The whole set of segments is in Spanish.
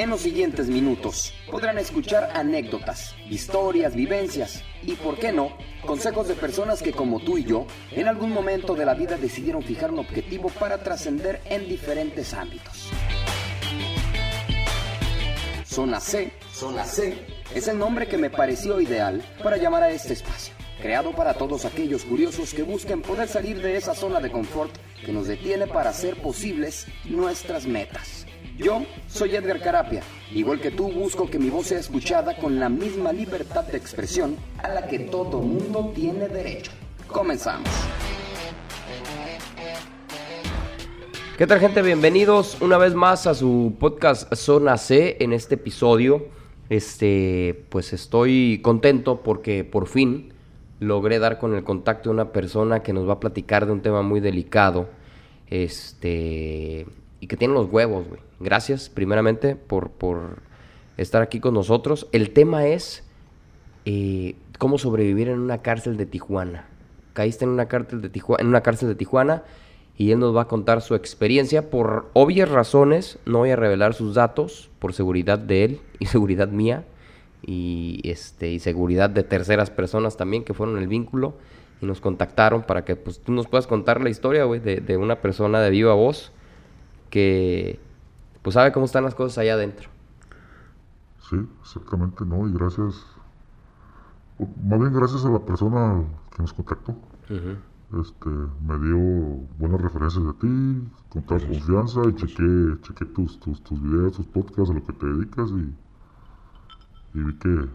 En los siguientes minutos podrán escuchar anécdotas, historias, vivencias y, por qué no, consejos de personas que como tú y yo, en algún momento de la vida decidieron fijar un objetivo para trascender en diferentes ámbitos. Zona C, Zona C, es el nombre que me pareció ideal para llamar a este espacio, creado para todos aquellos curiosos que busquen poder salir de esa zona de confort que nos detiene para hacer posibles nuestras metas. Yo soy Edgar Carapia. Igual que tú, busco que mi voz sea escuchada con la misma libertad de expresión a la que todo mundo tiene derecho. Comenzamos. ¿Qué tal gente? Bienvenidos una vez más a su podcast Zona C en este episodio. Este, pues estoy contento porque por fin logré dar con el contacto de una persona que nos va a platicar de un tema muy delicado. Este, y que tiene los huevos, güey. Gracias, primeramente, por, por estar aquí con nosotros. El tema es eh, cómo sobrevivir en una cárcel de Tijuana. Caíste en una cárcel de Tijuana, en una cárcel de Tijuana y él nos va a contar su experiencia. Por obvias razones, no voy a revelar sus datos por seguridad de él y seguridad mía y este y seguridad de terceras personas también que fueron el vínculo y nos contactaron para que pues tú nos puedas contar la historia, güey, de, de una persona de viva voz que pues sabe cómo están las cosas allá adentro. Sí, exactamente, ¿no? Y gracias, más bien gracias a la persona que nos contactó. Este, me dio buenas referencias de ti, con toda confianza y chequé, chequé tus, tus, tus videos, tus podcasts, a lo que te dedicas y, y vi que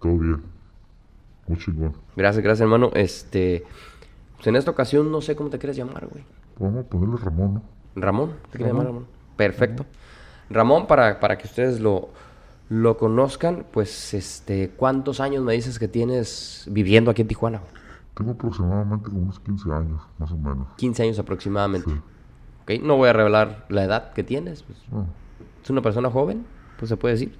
todo bien. Muy chingón. Gracias, gracias hermano. Este, pues en esta ocasión no sé cómo te quieres llamar, güey. Vamos a ponerle Ramón, ¿no? Ramón, ¿te quieres llamar Ramón? Perfecto. Ramón, para, para que ustedes lo, lo conozcan, pues, este, ¿cuántos años me dices que tienes viviendo aquí en Tijuana? Tengo aproximadamente como unos 15 años, más o menos. 15 años aproximadamente. Ok, no voy a revelar la edad que tienes. Pues. ¿Es una persona joven? Pues se puede decir.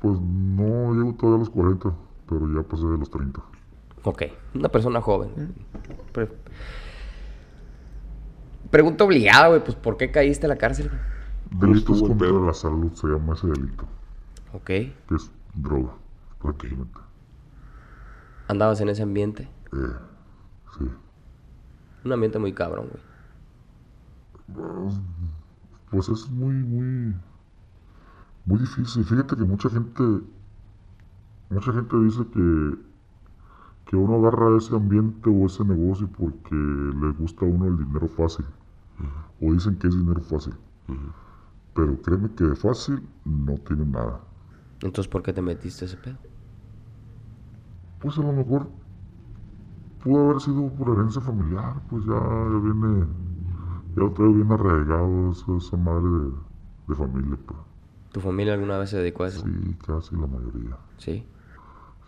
pues no llego todavía a los 40, pero ya pasé de los 30. Ok, una persona joven. Pre- Pregunta obligada, güey, pues ¿por qué caíste a la cárcel? güey? Delitos contra la salud se llama ese delito, Ok, que es droga, prácticamente. andabas en ese ambiente. Eh, sí. Un ambiente muy cabrón, güey. Pues es muy, muy, muy difícil. Fíjate que mucha gente, mucha gente dice que, que uno agarra ese ambiente o ese negocio porque le gusta a uno el dinero fácil. O dicen que es dinero fácil. Pero créeme que de fácil no tiene nada. Entonces, ¿por qué te metiste ese pedo? Pues a lo mejor pudo haber sido por herencia familiar, pues ya, ya viene, ya lo traigo bien arraigado esa, esa madre de, de familia, pues. ¿Tu familia alguna vez se dedicó a eso? Sí, casi la mayoría. Sí.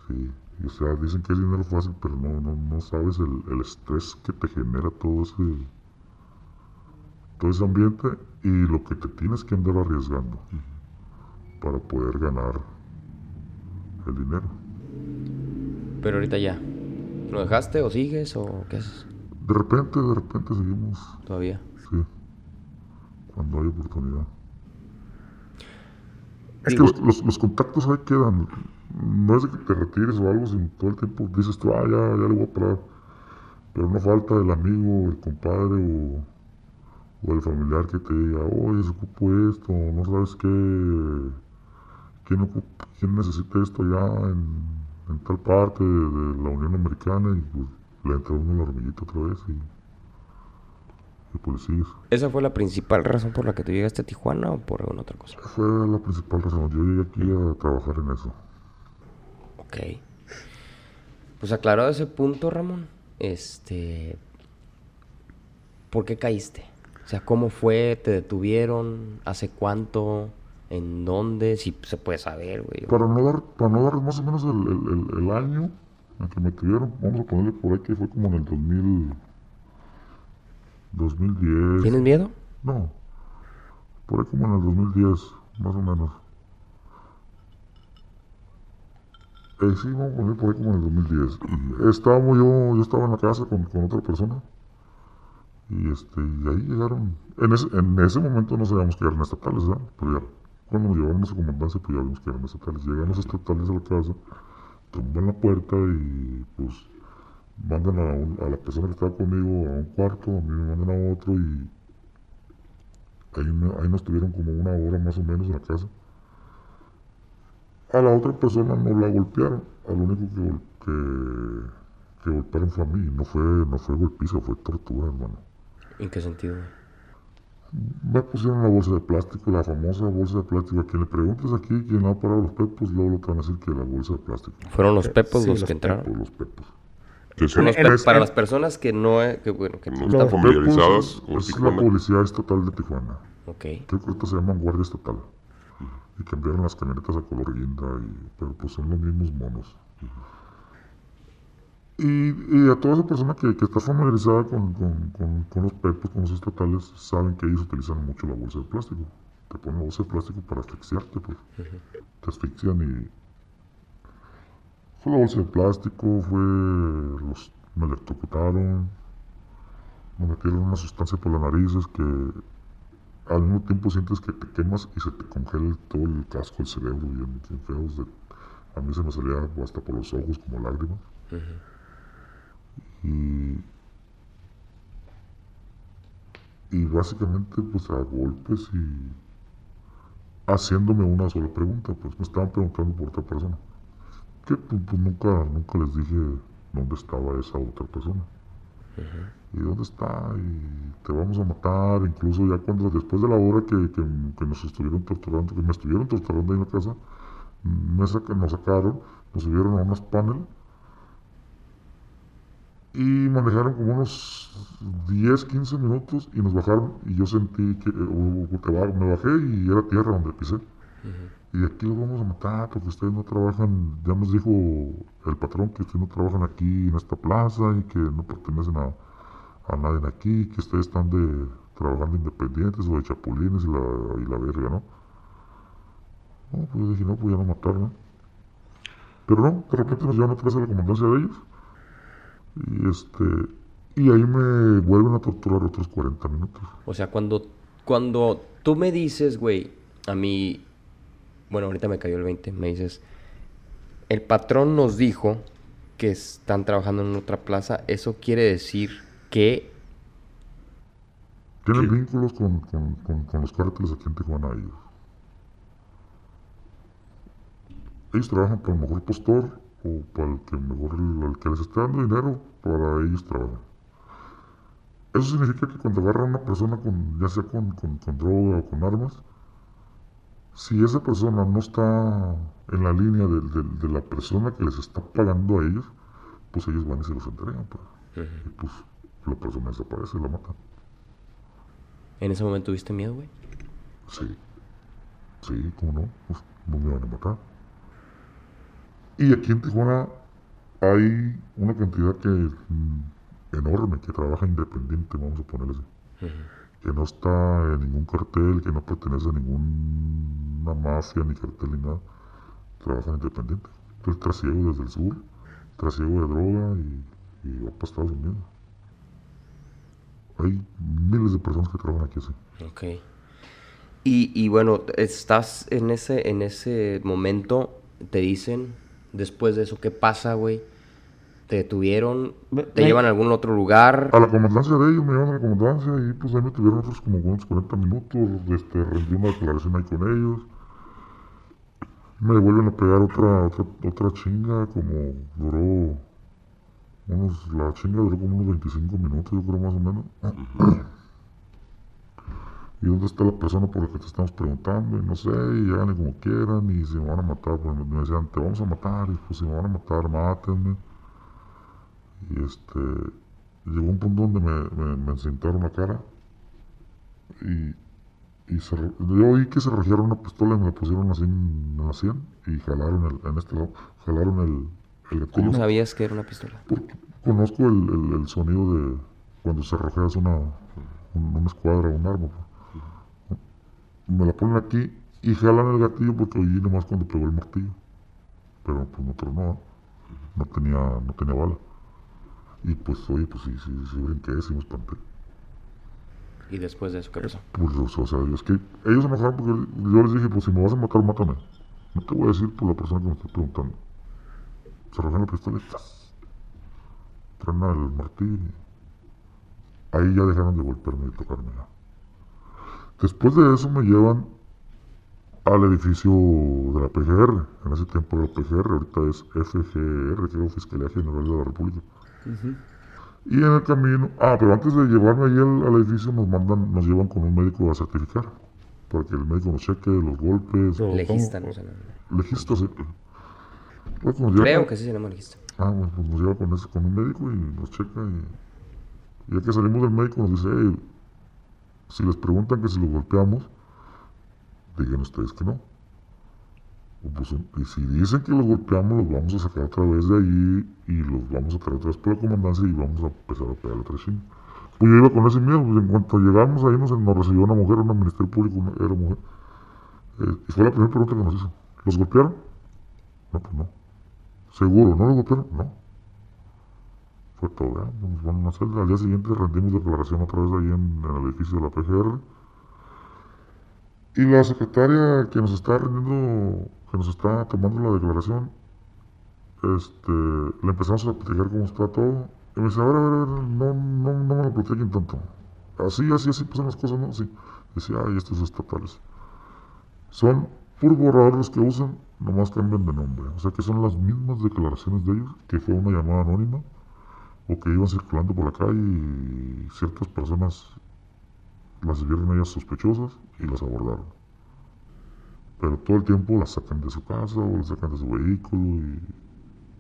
Sí, o sea, dicen que es dinero fácil, pero no, no, no sabes el, el estrés que te genera todo ese, todo ese ambiente y lo que te tienes que andar arriesgando para poder ganar el dinero. Pero ahorita ya. ¿Lo dejaste o sigues o qué haces De repente, de repente seguimos, todavía? sí, cuando hay oportunidad. Es que los- los contactos ahí quedan. No es de que te retires o algo, sino todo el tiempo dices tú, ah, ya, ya le voy a parar. Pero no falta el amigo, el compadre o, o el familiar que te diga, oye, se ocupó esto, no sabes qué, quién, ocupa- quién necesita esto ya en, en tal parte de, de la Unión Americana y pues le entra uno la hormiguita otra vez y, y pues sigues. ¿Esa fue la principal razón por la que tú llegaste a Tijuana o por alguna otra cosa? Fue la principal razón. Yo llegué aquí a trabajar en eso. Ok. Pues aclarado ese punto, Ramón, este... ¿Por qué caíste? O sea, ¿cómo fue? ¿Te detuvieron? ¿Hace cuánto? ¿En dónde? Si se puede saber, güey. Para no dar, para no dar más o menos el, el- el- el año en que me tuvieron, vamos a ponerle por ahí que fue como en el 2000, 2010. ¿Tienes miedo? No, por ahí como en el 2010, más o menos. Eh, sí, vamos a poner por ahí como en el 2010. Estábamos yo, yo estaba en la casa con, con otra persona Y, este, y ahí llegaron. En ese, en ese momento no sabíamos que eran estatales, ¿verdad? Pero ya cuando nos llevaron a esa comandancia, pues ya vimos que eran estatales. Llegan los estatales a la casa, tumban la puerta y pues mandan a, un- a la persona que estaba conmigo a un cuarto, a mí me mandan a otro y ahí, ahí nos tuvieron como una hora más o menos en la casa. A la otra persona no la golpearon, al único que, que, que golpearon fue a mí, no fue, no fue golpiza, fue tortura, hermano. ¿En qué sentido? Me pusieron la bolsa de plástico, la famosa bolsa de plástico. A quien le preguntes aquí quién ha parado los pepos, luego lo te van a decir que la bolsa de plástico. Fueron los pepos Sí, los los que entraron. Pepos, los pepos. Que son para las personas que no, eh, que bueno, que No están familiarizadas Pepos con es, es la policía estatal de Tijuana. Ok. Creo que ahorita se llaman Guardia Estatal. Y cambiaron las camionetas a color guinda, y, pero pues son los mismos monos. Y, y a toda esa persona que, que está familiarizada con, con- con- con los pepos, con los estatales, saben que ellos utilizan mucho la bolsa de plástico. Te ponen bolsa de plástico para asfixiarte, pues. Te asfixian y... Fue la bolsa de plástico, fue... Los, me electrocutaron, me metieron una sustancia por las narices que al mismo tiempo sientes que te quemas y se te congela el- todo el casco, el cerebro, bien, bien feos. de- a mí se me salía hasta por los ojos como lágrimas. Y, y básicamente pues a golpes y haciéndome una sola pregunta, pues me estaban preguntando por otra persona. Que pues, pues, nunca, nunca les dije dónde estaba esa otra persona. ¿Y dónde está? Y te vamos a matar. Incluso ya cuando después de la hora que, que, que nos estuvieron torturando, que me estuvieron torturando ahí en la casa, me saca- nos sacaron, nos subieron a unos paneles y manejaron como unos 10, 15 minutos y nos bajaron y yo sentí que eh, me bajé y era tierra donde pisé. Y aquí los vamos a matar porque ustedes no trabajan, ya nos dijo el patrón que ustedes no trabajan aquí en esta plaza y que no pertenecen a, a nadie aquí, que ustedes están de trabajando independientes o de chapulines y la, y la verga, ¿no? No, pues yo dije, no, pues ya no mataron, ¿no? Pero no, de repente nos llevan otra vez a la comandancia de ellos. Y este. Y ahí me vuelven a torturar otros 40 minutos. O sea, cuando, cuando tú me dices, güey, a mí, bueno, ahorita me cayó el 20, me dices, el patrón nos dijo que están trabajando en otra plaza, eso quiere decir que, Tienen vínculos con, con, con, con los cárteles aquí en Tijuana ellos. Ellos trabajan para el mejor postor o para el que mejor el que les está dando dinero, para ellos trabajan. Eso significa que cuando agarran a una persona con, ya sea con, con, con droga o con armas, si esa persona no está en la línea de, de- de la persona que les está pagando a ellos, pues ellos van y se los entregan. pues. Y pues la persona desaparece, la matan. en ese momento tuviste miedo, güey. Sí. Sí, cómo no. Pues no me van a matar. Y aquí en Tijuana hay una cantidad que mm, enorme que trabaja independiente, vamos a ponerle así. Que no está en ningún cartel, que no pertenece a ninguna mafia ni cartel ni nada. Trabajan independiente. El trasiego desde el sur, trasiego de droga y, y va para Estados Unidos. Hay miles de personas que trabajan aquí así. Ok. Y, y bueno, estás en ese, en ese momento, te dicen, después de eso, ¿qué pasa, güey? ¿Te detuvieron? ¿Te llevan a algún otro lugar? A la comandancia de ellos me llevan a la comandancia y pues ahí me tuvieron otros como unos 40 minutos, este, rendí una declaración ahí con ellos. Me vuelven a pegar otra, otra, otra chinga, como duró unos, la chinga duró como unos 25 minutos, yo creo más o menos. ¿Y dónde está la persona por la que te estamos preguntando? Y no sé, y háganle como quieran, y si me van a matar, pues me decían, te vamos a matar, y pues si me van a matar, mátenme. Y este, llegó un punto donde me, me, me encintaron la cara y, y se yo oí que se regiaron una pistola y me la pusieron así en, la sien y jalaron el, en este lado, jalaron el, el. ¿Cómo sabías que era una pistola? Porque conozco el, el, el sonido de cuando se rojeas una, un- una escuadra o un arma. Me la ponen aquí y jalan el gatillo porque oí nomás cuando pegó el martillo. Pero pues no tronó, ¿eh? no tenía, no tenía bala. Y pues oye, pues sí, sí, sí brinqué, sí me espanté. ¿Y después de eso qué pasó? Pues, o sea, es que ellos se enojaron porque yo les dije, pues si me vas a matar, mátame. No te voy a decir por la persona que me está preguntando. Se arrojan la pistola y el martillo. Ahí ya dejaron de golpearme y tocarme. Después de eso me llevan al edificio de la PGR. En ese tiempo era PGR, ahorita es FGR, que es Fiscalía General de la República. Y en el camino, ah, pero antes de llevarme allí al, al edificio nos mandan, nos llevan con un médico a certificar, para que el médico nos cheque los golpes, Legista, no sé. no. legista, sí. Pues lleva Creo que sí se llama legista. Ah, bueno, pues nos lleva con, ese, con un médico y nos checa y, y ya que salimos del médico nos dice, "Ey, si les preguntan que si los golpeamos, digan ustedes que no. Pues, y si dicen que los golpeamos, los vamos a sacar otra vez de allí y los vamos a traer otra vez por la comandancia y vamos a empezar a pegar otra chinga. Pues yo iba con ese miedo, pues en cuanto llegamos ahí nos, nos recibió una mujer, una ministerio público, una- era mujer. Eh, y fue la primera pregunta que nos hizo. ¿Los golpearon? No, pues no. ¿Seguro? ¿No los golpearon? No. Fue todo, ¿eh? A una celda. Al día siguiente rendimos declaración otra vez ahí en, el edificio de la PGR. Y la secretaria que nos está rendiendo, que nos está tomando la declaración, este, le empezamos a platicar cómo está todo. Y me dice, a ver, a ver, a ver, no, no, no me lo platiquen tanto. Así, así, así pasan las cosas, ¿no? Sí. Decía, ay, estos estatales. Son puros borradores que usan, nomás cambian de nombre. O sea que son las mismas declaraciones de ellos, que fue una llamada anónima, o que iban circulando por la calle y ciertas personas las vieron ellas sospechosas y las abordaron. Pero todo el tiempo las sacan de su casa o las sacan de su vehículo y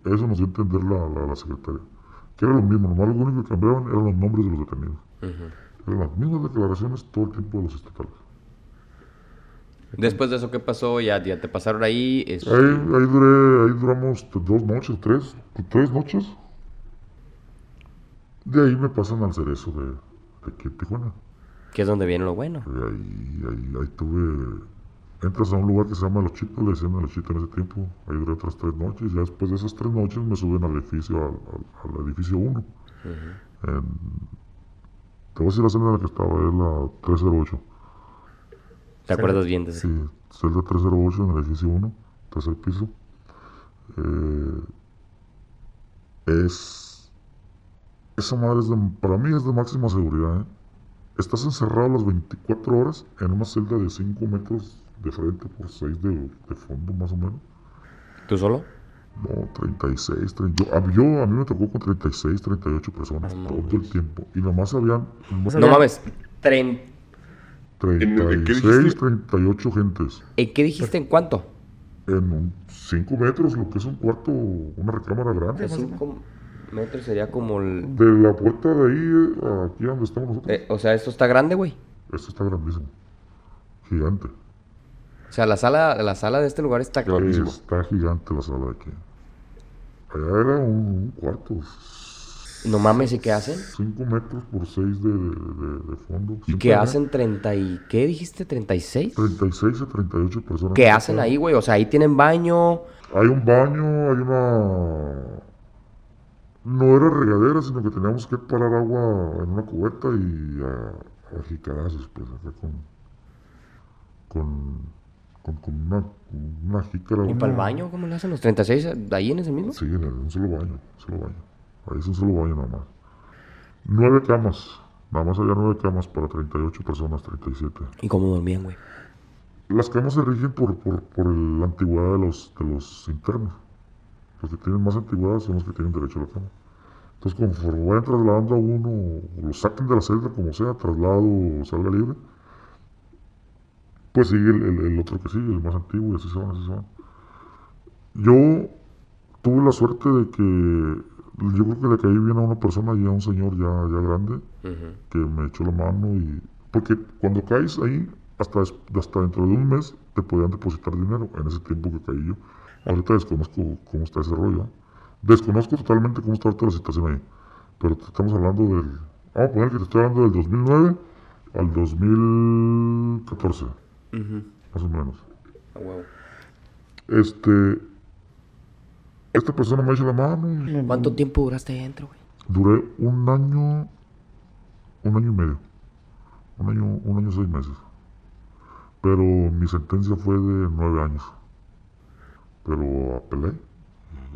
eso nos dio a entender la, la, la secretaria. Que era lo mismo, nomás lo único que cambiaban eran los nombres de los detenidos. Eran las mismas declaraciones todo el tiempo de los estatales. Después de eso, ¿qué pasó? Ya, ya te pasaron ahí. este, Ahí, ahí duré, ahí duramos dos noches, tres, tres noches. De ahí me pasan al cerezo de, de aquí en Tijuana. que es donde viene lo bueno. Y ahí, ahí, ahí tuve, entras a un lugar que se llama Los Chitos, le decían a Los Chitos en ese tiempo. Ahí duré otras tres noches. Ya después de esas tres noches me suben al edificio, al, al- al edificio 1. Te voy a decir la celda en la que estaba, es la 308. ¿Te acuerdas bien de eso? Sí, celda 308 en el edificio 1, tercer piso. Eh, es. Esa madre es de, para mí es de máxima seguridad. ¿eh? Estás encerrado las 24 horas en una celda de 5 metros de frente por 6 de, de fondo, más o menos. ¿Tú solo? No, 36, 30, yo, a, yo- a mí me tocó con 36, 38 personas No todo mames. el tiempo. Y nomás habían No mames. Pues ¿En- en qué 36, dijiste? 38 gentes. ¿En qué dijiste? ¿En cuánto? En 5 metros, lo que es un cuarto, una recámara grande. De más o menos. 5 metros sería como el... De la puerta de ahí, eh, aquí donde estamos nosotros, eh, o sea, esto está grande, güey. esto está grandísimo. Gigante. O sea, la sala, la sala de este lugar está... Grandísimo. Está gigante la sala de aquí. Allá era un, un cuarto. No mames, ¿y qué hacen? 5 metros por 6 de, de, de fondo. ¿Y qué hacen 30 y... ¿Qué dijiste? ¿36? 36 a 38 personas. ¿Qué hacen ahí, güey? O sea, ahí tienen baño... Hay un baño, hay una... No era regadera, sino que teníamos que parar agua en una cubeta y a, a jicarazos, pues, acá con... Con, con, con una, una jícara. ¿Y una- para el baño? ¿Cómo le hacen los 36? ¿Ahí en ese mismo? Sí, en el- un solo baño, un solo baño. Ahí es un solo baño nada más. Nueve camas. Nada más había nueve camas para 38 personas, 37. ¿Y cómo dormían, güey? Las camas se rigen por, por, por el- la antigüedad de los, de los internos. Los que tienen más antigüedad son los que tienen derecho a la cama. Entonces, conforme vayan trasladando a uno, o lo saquen de la celda, como sea, traslado o salga libre, pues sigue el, el- el otro que sigue, el más antiguo, y así se van, así se van. Yo tuve la suerte de que yo creo que le caí bien a una persona y a un señor ya, ya grande que me echó la mano y porque cuando caes ahí hasta, hasta dentro de un mes te podían depositar dinero en ese tiempo que caí yo ahorita desconozco cómo está ese rollo desconozco totalmente cómo está ahorita la situación ahí pero te estamos hablando del vamos a poner que te estoy hablando del 2009 al 2014 más o menos A huevo. este esta persona me echó la mano y ¿Cuánto tiempo duraste ahí adentro, güey? Duré un año, un año y medio. Un año, un año seis meses. Pero mi sentencia fue de nueve años. Pero apelé,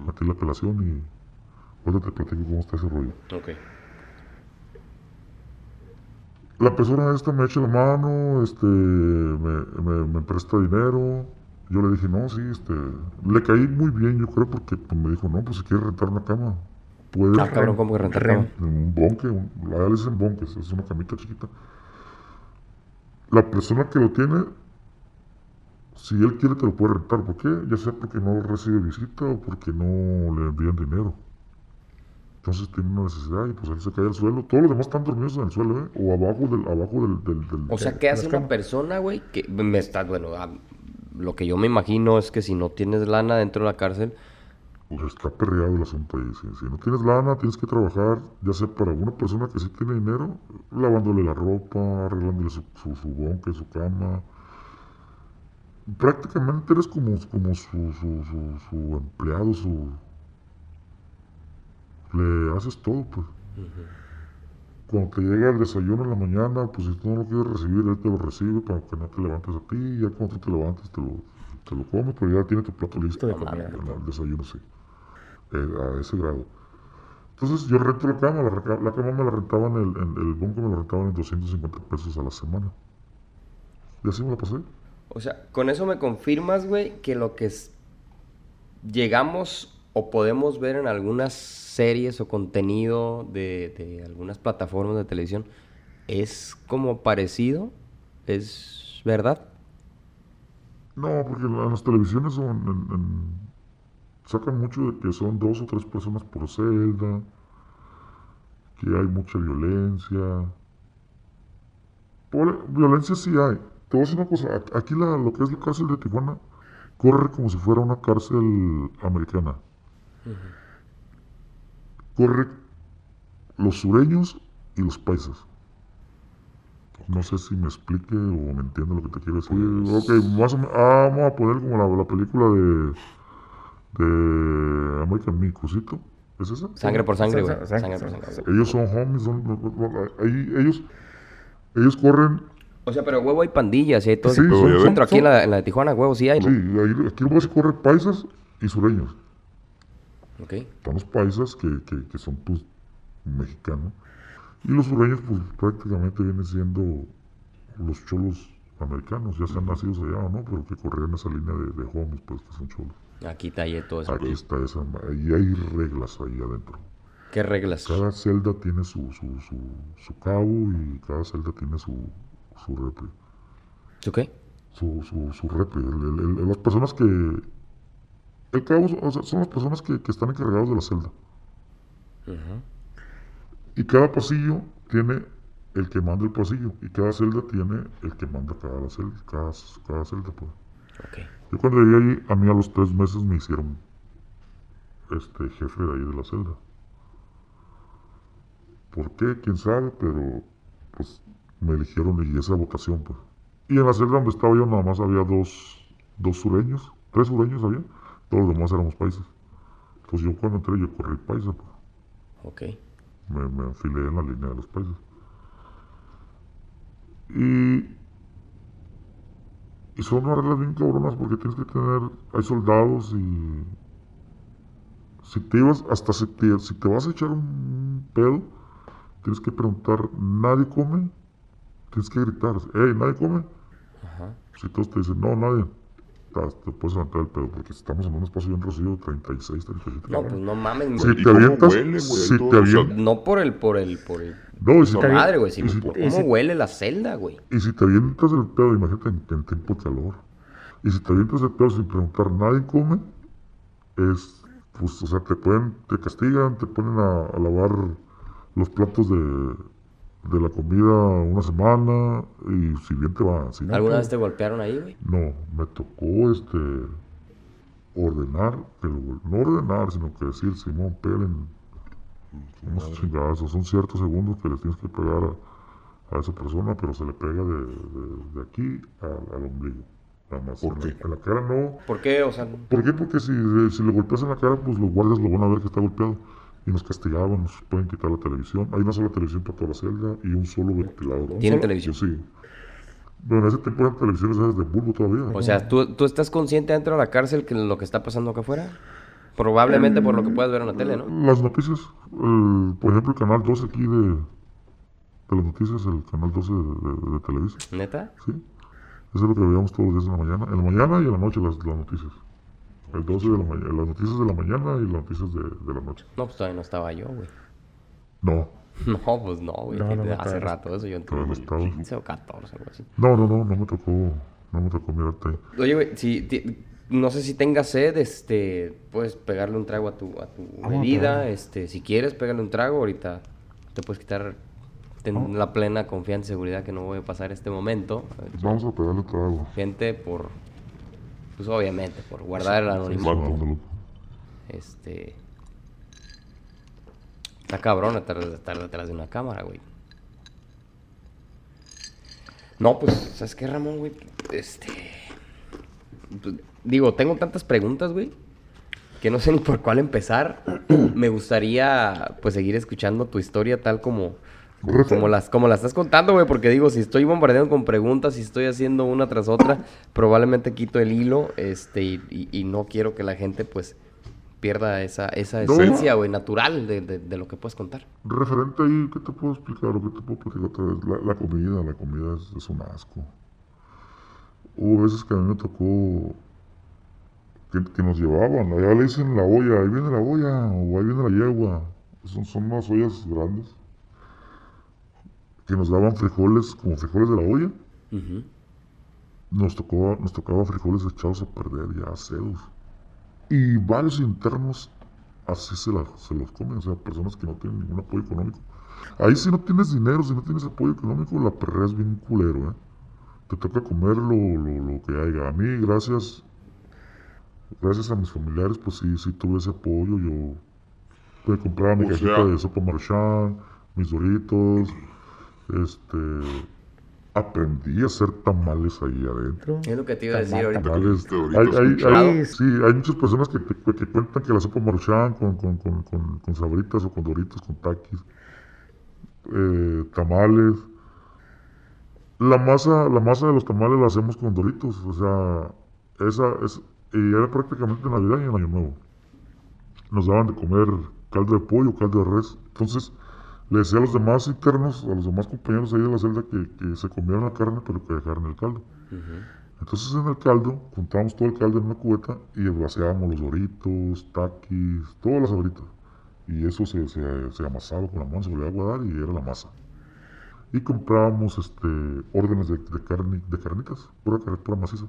metí la apelación y ahorita te platico cómo está ese rollo. Ok. La persona esta me echa la mano, este, me, me- me presta dinero. Yo le dije, no, sí, este, le caí muy bien, yo creo, porque pues, me dijo, no, pues si quieres rentar una cama, puedes. Ah, cabrón, ¿cómo que rentar cama? Un bonque, un, le dicen bonques, es una camita chiquita. La persona que lo tiene, si él quiere te lo puede rentar. ¿Por qué? Ya sea porque no recibe visita o porque no le envían dinero. Entonces tiene una necesidad y pues él se cae al suelo. Todos los demás están dormidos en el suelo, ¿eh? O abajo del... Abajo del, del, del- O sea, ¿qué hace una persona, güey? Que me está, bueno, ah, lo que yo me imagino es que si no tienes lana dentro de la cárcel, Pues está perreado el asunto ahí. Si, si no tienes lana, tienes que trabajar, ya sea para una persona que sí tiene dinero, lavándole la ropa, arreglándole su, su, su bonque, su cama. Prácticamente eres como, como su, su, su, su empleado, su... Le haces todo, pues. Cuando te llega el desayuno en la mañana, pues si tú no lo quieres recibir, él te lo recibe para que no te levantes a ti. Y ya cuando tú te levantes, te lo, te lo comes, pero ya tiene tu plato listo. de para comida. el desayuno, sí. Eh, a ese grado. Entonces yo rento la cama, la, la cama me la rentaban, el, el, el bunker me la rentaban en 250 pesos a la semana. Y así me la pasé. O sea, con eso me confirmas, güey, que lo que es- llegamos o podemos ver en algunas series o contenido de, de algunas plataformas de televisión es como parecido, es verdad. No, porque en las televisiones son, sacan mucho de que son dos o tres personas por celda, que hay mucha violencia. Violencia sí hay. Te voy a decir una cosa, aquí la- lo que es la cárcel de Tijuana corre como si fuera una cárcel americana. Corre los sureños y los paisas. No sé si me explique o me entiende lo que te quiero decir. ok, más o menos, ah, vamos a poner como la, la película de, de American Me, Cosito. ¿Es esa? Sangre por sangre, güey. Sa- sa- Sangre sa- por sangre. sa- Ellos son homies, son, ahí, ellos, ellos corren, O sea, pero huevo hay pandillas y hay todo Sí, son- son- Dentro aquí en la, en la de Tijuana, huevo sí hay, sí, ¿no? ahí, aquí nomás corren paisas y sureños. Ok. Están los paisas que, que, que son pues mexicanos. Y los sureños pues prácticamente vienen siendo los cholos americanos, ya sean nacidos allá o no, pero que corrían esa línea de, de homies, pues que son cholos. Aquí está ahí todo eso. Aquí está esa, y hay reglas ahí adentro. ¿Qué reglas? Cada celda tiene su, su, su, su cabo y cada celda tiene su, su repre. ¿Tú qué? Su, su, su. El- el- el- las personas que... El cabo o sea, son las personas que, que están encargados de la celda. Y cada pasillo tiene el que manda el pasillo. Y cada celda tiene el que manda cada celda. Cada, cada celda, pues. Ok. Yo cuando llegué ahí, a mí a los tres meses me hicieron este jefe de ahí de la celda. ¿Por qué? ¿Quién sabe? Pero pues me eligieron y esa votación pues. Y en la celda donde estaba yo nada más había dos, dos sureños, tres sureños había, todos los demás éramos paisas. Entonces yo cuando entré yo corrí paisa, pues. Ok. me, me enfilé en la línea de los paisas. Y, y son unas reglas bien cabronas porque tienes que tener, hay soldados y si te ibas, hasta si te, si te vas a echar un pedo, tienes que preguntar, ¿nadie come? Tienes que gritar, hey, ¿nadie come? Ajá. Si todos te dicen, no, nadie, te, te puedes levantar el pedo porque estamos en un espacio bien rocío, 36, 37 No, pues no mames, Si güey. te cómo avientas, huele, güey? si Todo, te o sea, avientas, No por el, por el, por el... no, y si Por te, madre, güey, sino si- por cómo si- huele la celda, güey. Y si te avientas el pedo, imagínate en, en tiempo de calor. Y si te avientas el pedo sin preguntar, nadie come, es, pues, o sea, te pueden, te castigan, te ponen a, a lavar los platos de, de la comida una semana, y si bien te va, si no, ¿Alguna pues, vez te golpearon ahí, güey? No, me tocó, este, ordenar, que lo- no ordenar, sino que decir, Simón, pelen unos chingazos, son ciertos segundos que les tienes que pegar a, a esa persona, pero se le pega de, de- de aquí a- al ombligo. Nada más. ¿Por en, qué? La, en la cara no. ¿Por qué? O sea, ¿Por qué? Porque si, si le golpeas en la cara, pues los guardias lo van a ver que está golpeado. Y nos castigaban, nos pueden quitar la televisión. Hay una sola televisión para toda la celda y un solo ventilador. ¿Tiene televisión? Sí. Bueno, en ese tiempo eran televisiones de bulbo todavía. O sea, ¿tú, ¿tú estás consciente dentro de la cárcel que lo que está pasando acá afuera? Probablemente por lo que puedas ver en la tele, ¿no? Las noticias, el- por ejemplo, el canal 12 aquí de, de las noticias, el canal 12 de, de- de Televisa, ¿Neta? ¿sí? Eso es lo que veíamos todos los días en la mañana. En la mañana y en la noche las, las noticias. El 12 de la mañana, las noticias de la mañana y las noticias de, de la noche. No, pues todavía no estaba yo, güey. No, No, pues no, güey. No, no, no, Hace rato eso yo todavía no entré. estaba. 15 o 14, algo así. No, no, no, no me tocó, no me tocó mirarte. Oye, güey, si ti- no sé si tengas sed, este, puedes pegarle un trago a tu, a tu bebida, este, si quieres, pégale un trago, ahorita te puedes quitar, ten la plena confianza y seguridad que no voy a pasar este momento, Vamos a pegarle trago. gente, por, pues obviamente, por guardar el anonimato, este, está cabrón estar, estar detrás de una cámara, güey. No, pues, ¿sabes qué, Ramón, güey? Este. pues, Digo, tengo tantas preguntas, güey, que no sé ni por cuál empezar. Me gustaría, pues, seguir escuchando tu historia tal como. Como las, como la estás contando, güey, porque digo, si estoy bombardeando con preguntas, si estoy haciendo una tras otra, probablemente quito el hilo, este, y, y- y no quiero que la gente, pues, pierda esa, esa esencia, güey, natural de, de- de lo que puedes contar. Referente ahí, ¿qué te puedo explicar o qué te puedo platicar otra vez? La, la comida, la comida es, es un asco. Hubo veces que a mí me tocó que, que nos llevaban, allá le dicen la olla, ahí viene la olla, o ahí viene la yegua. Son, son unas ollas grandes. Que nos daban frijoles, como frijoles de la olla. Nos, tocó, nos tocaba frijoles echados a perder, ya sedos. Y varios internos así se, la- se los comen, o sea, personas que no tienen ningún apoyo económico. Ahí si no tienes dinero, si no tienes apoyo económico, la perreas bien culero, ¿eh? Te toca comer lo, lo, lo que haya. A mí, gracias, gracias a mis familiares, pues sí, sí tuve ese apoyo. Yo pude comprar mi O cajita sea- de sopa Marchand, mis doritos, este... Aprendí a hacer tamales ahí adentro. Es lo que te iba a decir ahorita. Tamales. Te Hay, hay- con hay- sí, hay muchas personas que, te- que cuentan que la sopa maruchan con, con, con, con, con sabritas o con doritos, con taquis, eh, tamales. La masa, la masa de los tamales la hacemos con doritos, o sea, esa es, y era prácticamente Navidad y en Año Nuevo. Nos daban de comer caldo de pollo, caldo de res. Entonces, le decía a los demás internos, a los demás compañeros ahí de la celda que, que se comieran la carne, pero que dejaran el caldo. Entonces en el caldo, juntábamos todo el caldo en una cubeta y vaciábamos los doritos, taquis, todas las sabritas. Y eso se, se, se amasaba con la mano, se volvía a guardar y era la masa. Y comprábamos este, órdenes de, de, carne, de carnitas, pura, pura maciza.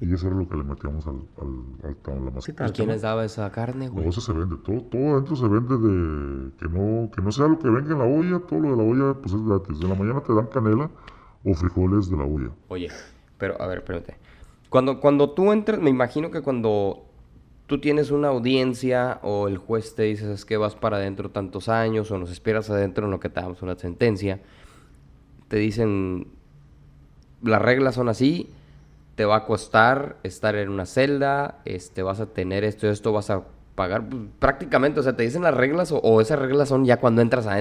Y eso era lo que le metíamos al, al, al tam- la. ¿Y quién les daba esa carne, güey? No, eso se vende, todo, todo adentro se vende de que no, que no sea lo que venga en la olla, todo lo de la olla pues es gratis. En la mañana te dan canela o frijoles de la olla. Oye, pero a ver, espérate. Cuando, cuando tú entras, me imagino que cuando tú tienes una audiencia o el juez te dice es que vas para adentro tantos años o nos esperas adentro en lo que te damos una sentencia, te dicen las reglas son así, te va a costar estar en una celda, este, vas a tener esto y esto, vas a pagar pues, prácticamente, o sea, te dicen las reglas o, o esas reglas son ya cuando entras a,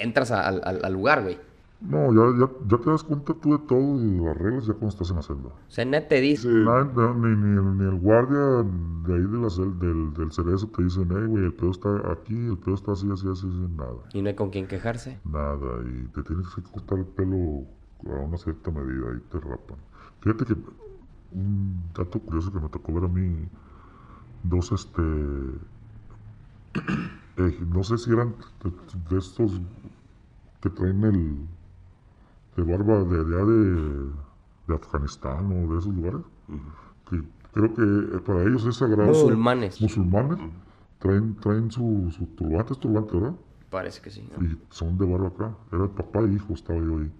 entras a- al, lugar, güey. No, ya, ya, ya te das cuenta tú de todo y de las reglas ya cuando estás en la celda. O sea, net te dice, Nada- na- ni, ni, el- ni el guardia de ahí de la cel- del, del cerezo te dicen, hey, güey, el pedo está aquí, el pedo está así, así, así, así", nada. y no hay con quién quejarse. Nada, y te tienes que cortar el pelo a una cierta medida y te rapan. Fíjate que un dato curioso que me tocó ver a mí, dos este, eh, no sé si eran de, de estos que traen el, de barba de allá de, de Afganistán o de esos lugares, que creo que eh, para ellos es sagrado. Musulmanes. Musulmanes, traen, traen su, su turbante, es turbante, ¿verdad? Parece que sí. ¿no? y son de barba acá. Era el papá e hijo, estaba yo ahí.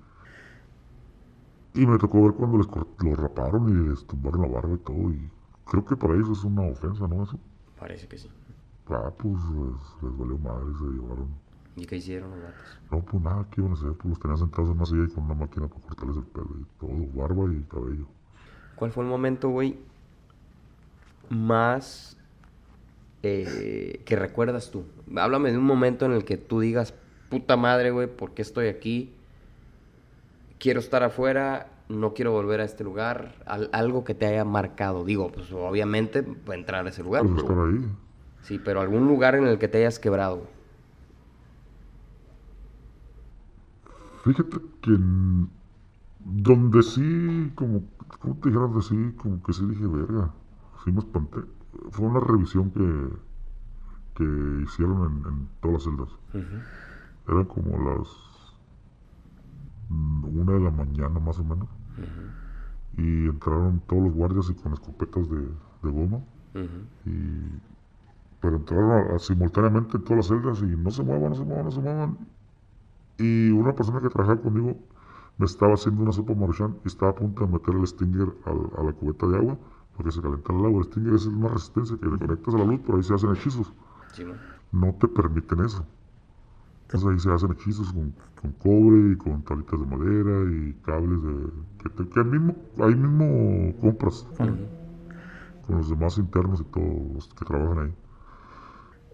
Y me tocó ver cuando les los raparon y les tumbaron la barba y todo. Y creo que para ellos es una ofensa, ¿no? Eso. Parece que sí. Ah, pues les, les valió madre, se llevaron. ¿Y qué hicieron los gatos? No, pues nada, ¿qué iban a hacer? Pues los tenían sentados en una silla y con una máquina para cortarles el pelo y todo, barba y cabello. ¿Cuál fue el momento, güey, más eh, que recuerdas tú. Háblame de un momento en el que tú digas, puta madre, güey, ¿por qué estoy aquí? Quiero estar afuera, no quiero volver a este lugar. Al- algo que te haya marcado. Digo, pues obviamente entrar a ese lugar. Pues estar ahí. Sí, pero algún lugar en el que te hayas quebrado. Fíjate que en- donde sí, como, ¿cómo te dijera? Donde sí, como que sí dije, verga, sí me espanté. Fue una revisión que, que hicieron en, en todas las celdas. Eran como las una de la mañana más o menos. Y entraron todos los guardias y con escopetas de, de goma. Y, pero entraron a- a- simultáneamente en todas las celdas y no se muevan, no se muevan, no se muevan. Y una persona que trabajaba conmigo me estaba haciendo una sopa maruchan y estaba a punto de meter el stinger al- a la cubeta de agua porque se calentara el agua. El stinger es una resistencia que le conectas a la luz, pero ahí se hacen hechizos. No te permiten eso. Entonces ahí se hacen hechizos con, con cobre y con tablitas de madera y cables de... que, te- que ahí mismo, ahí mismo compras con los demás internos y todos los que trabajan ahí.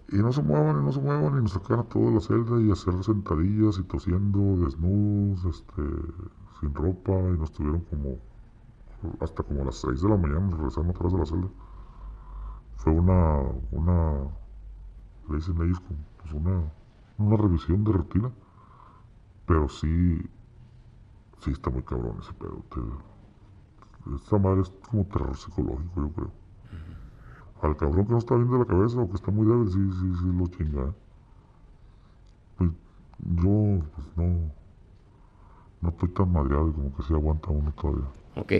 Y no se muevan, y no se muevan, y nos sacaron a toda la celda y hacer sentadillas y tosiendo, desnudos, este, sin ropa, y nos tuvieron como, hasta como a las 6 de la mañana, nos regresaron atrás de la celda. Fue una, una, le dicen ellos, como, pues una, una revisión de rutina, pero sí, sí está muy cabrón ese pedo. te- esta madre es como terror psicológico, yo creo. Al cabrón que no está bien de la cabeza o que está muy débil, sí, sí, sí lo chinga. Pues yo, pues no, no estoy tan madreado y como que sí aguanta uno todavía. Ok.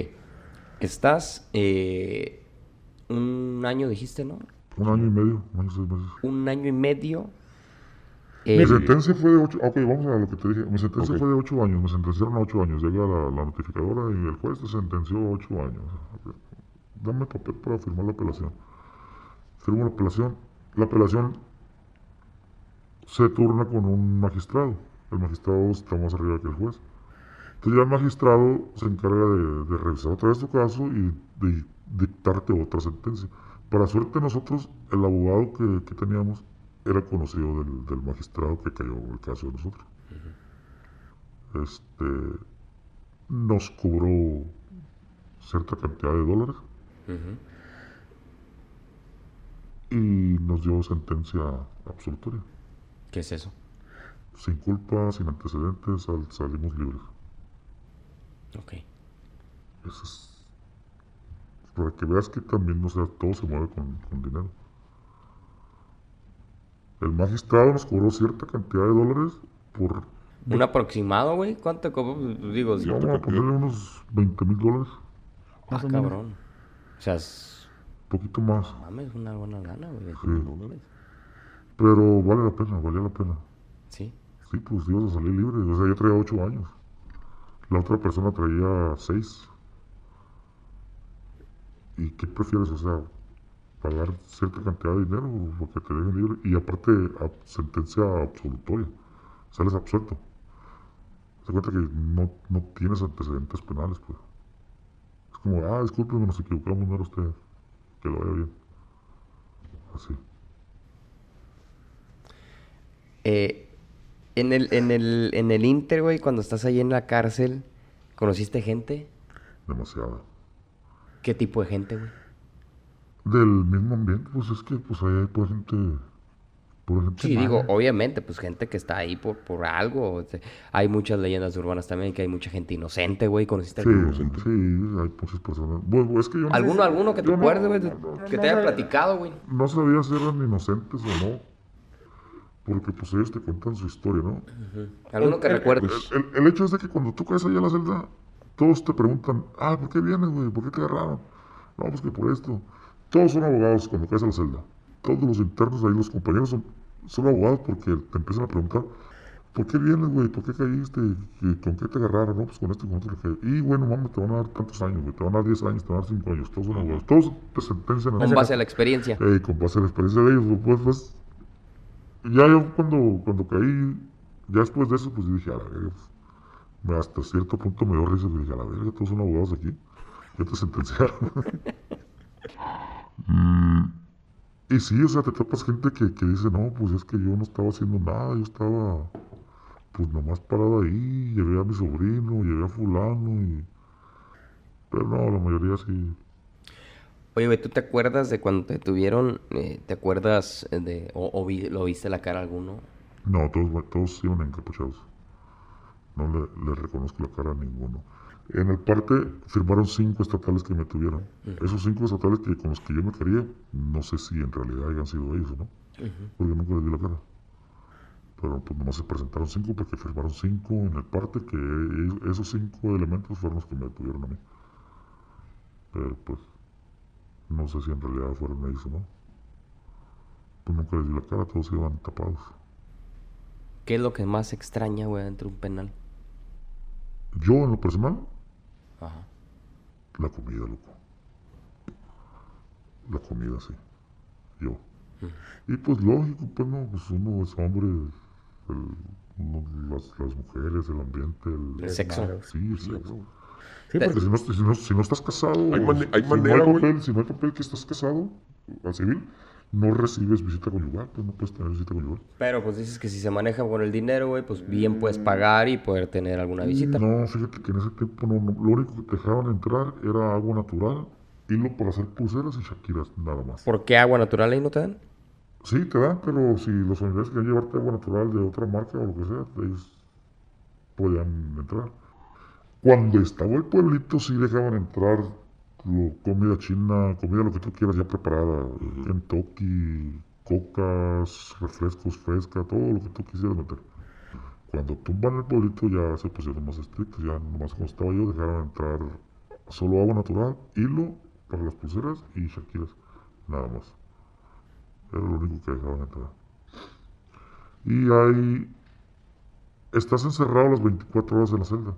Estás eh, un año, dijiste, ¿no? Un año y medio, un año y seis meses. Un año y medio. Mi eh, sentencia fue de ocho, ok, vamos a lo que te dije. Mi sentencia fue de ocho años, me sentenciaron a ocho años. Llega la, la notificadora y el juez te sentenció a ocho años. Ok. Dame papel para firmar la apelación. Firmo la apelación. La apelación se turna con un magistrado. El magistrado está más arriba que el juez. Entonces ya el magistrado se encarga de, de revisar otra vez tu caso y de dictarte otra sentencia. Para suerte nosotros, el abogado que, que teníamos era conocido del, del magistrado que cayó el caso de nosotros. Este nos cobró cierta cantidad de dólares y nos dio sentencia absolutoria. ¿Qué es eso? Sin culpa, sin antecedentes, sal- salimos libres. Ok. Eso es para que veas que también, o sea, todo se mueve con, con dinero. El magistrado nos cobró cierta cantidad de dólares por, ¿Un aproximado, güey? ¿Cuánto cobró? Digo, sí. vamos a ponerle unos 20 mil dólares, Ah, menos. cabrón. O sea, es... poquito más. mames, una buena lana, güey. Sí. Pero vale la pena, valía la pena. Sí. Sí, pues ibas a salir libre. O sea, yo traía 8 años. La otra persona traía 6. ¿Y qué prefieres? O sea, pagar cierta cantidad de dinero o que te dejen libre. Y aparte, a- sentencia absolutoria. Sales absuelto. Se cuenta que no, no tienes antecedentes penales, pues. Es como, ah, discúlpeme, nos equivocamos, no era usted. Que lo vaya bien. Así. Eh, en el, en el, en el Inter, güey, cuando estás ahí en la cárcel, ¿conociste gente? Demasiada. ¿Qué tipo de gente, güey? Del mismo ambiente, pues es que pues ahí hay pura gente. Pura gente Sí, mala. digo, obviamente, pues gente que está ahí por, por algo. o sea, hay muchas leyendas urbanas también, que hay mucha gente inocente, güey. ¿Conociste Sí, alguno? sí, hay muchas personas. Bueno, es que yo no- ¿Alguno, alguno que te acuerdes, güey? no- que no te haya platicado, güey. No sabía si eran inocentes o no. Porque pues ellos te cuentan su historia, ¿no? ¿Alguno que El- recuerdes? El, el- el hecho es de que cuando tú caes allá en la celda, todos te preguntan, ah, ¿por qué vienes, güey? ¿Por qué te agarraron? No, pues que por esto. Todos son abogados cuando caes a la celda. Todos los internos ahí, los compañeros son, son abogados porque te empiezan a preguntar, ¿por qué vienes, güey? ¿Por qué caíste? ¿Y ¿Con qué te agarraron? No, pues con esto y con otro. Y bueno, mames, te van a dar tantos años, güey. Te van a dar 10 años, te van a dar 5 años. Todos son abogados. Todos te sentencian en Con base a la experiencia. Con base a la experiencia de ellos, pues, pues, ya yo cuando, cuando caí, ya después de eso, pues dije, a la verga, pues, hasta cierto punto me dio risa, pues, dije, a la verga, todos son abogados aquí, ya te sentenciaron. y, de eso, pues dije, a la verga, pues, me hasta cierto punto me dio risa, dije, a la verga, todos son abogados aquí, ya te sentenciaron. ¿Con base a la experiencia. Mm, Y sí, o sea, te topas gente que, que dice, no, pues es que yo no estaba haciendo nada, yo estaba pues nomás parado ahí, llevé a mi sobrino, llevé a fulano y... Pero no, la mayoría sí. Oye, ¿tú te acuerdas de cuando te tuvieron, eh, te acuerdas de, o, o vi- lo viste la cara a alguno? No, todos, todos iban encapuchados. No le, le reconozco la cara a ninguno. En el parte firmaron cinco estatales que me tuvieron. Esos cinco estatales que, con los que yo me quería, no sé si en realidad hayan sido ellos o no. Porque nunca les di la cara. Pero pues nomás se presentaron cinco porque firmaron cinco en el parte que esos cinco elementos fueron los que me tuvieron a mí. Pero pues no sé si en realidad fueron ellos o no. Pues nunca les di la cara, todos iban tapados. ¿Qué es lo que más extraña, güey, dentro de un penal? Yo en lo personal, Ajá. la comida, loco. La comida, sí. Yo. Y pues lógico, pues no, pues uno es hombre, el- uno- las, las mujeres, el ambiente, el... El sexo. Sí, el sexo. Sí, Porque porque si no, si no, si no estás casado, Hay si, manera, no hay papel, si no hay papel que estás casado al civil, no recibes visita conyugal, pues no puedes tener visita conyugal. Pero pues dices que si se maneja con el dinero, güey, pues bien puedes pagar y poder tener alguna visita. No, fíjate que en ese tiempo no, no, lo único que te dejaban entrar era agua natural, hilo para hacer pulseras y shakiras, nada más. ¿Por qué agua natural ahí no te dan? Sí, te dan, pero si los familiares quieren llevarte agua natural de otra marca o lo que sea, ellos podían entrar. Cuando estaba el pueblito, sí dejaban entrar comida china, comida lo que tú quieras ya preparada, Kentucky, cocas, refrescos fresca, todo lo que tú quisieras meter. Cuando tumban el pueblito ya se pusieron más estrictos, ya nomás como estaba yo dejaron entrar solo agua natural, hilo para las pulseras y shakiras, nada más. Era lo único que dejaban entrar. Y ahí estás encerrado las 24 horas en la celda.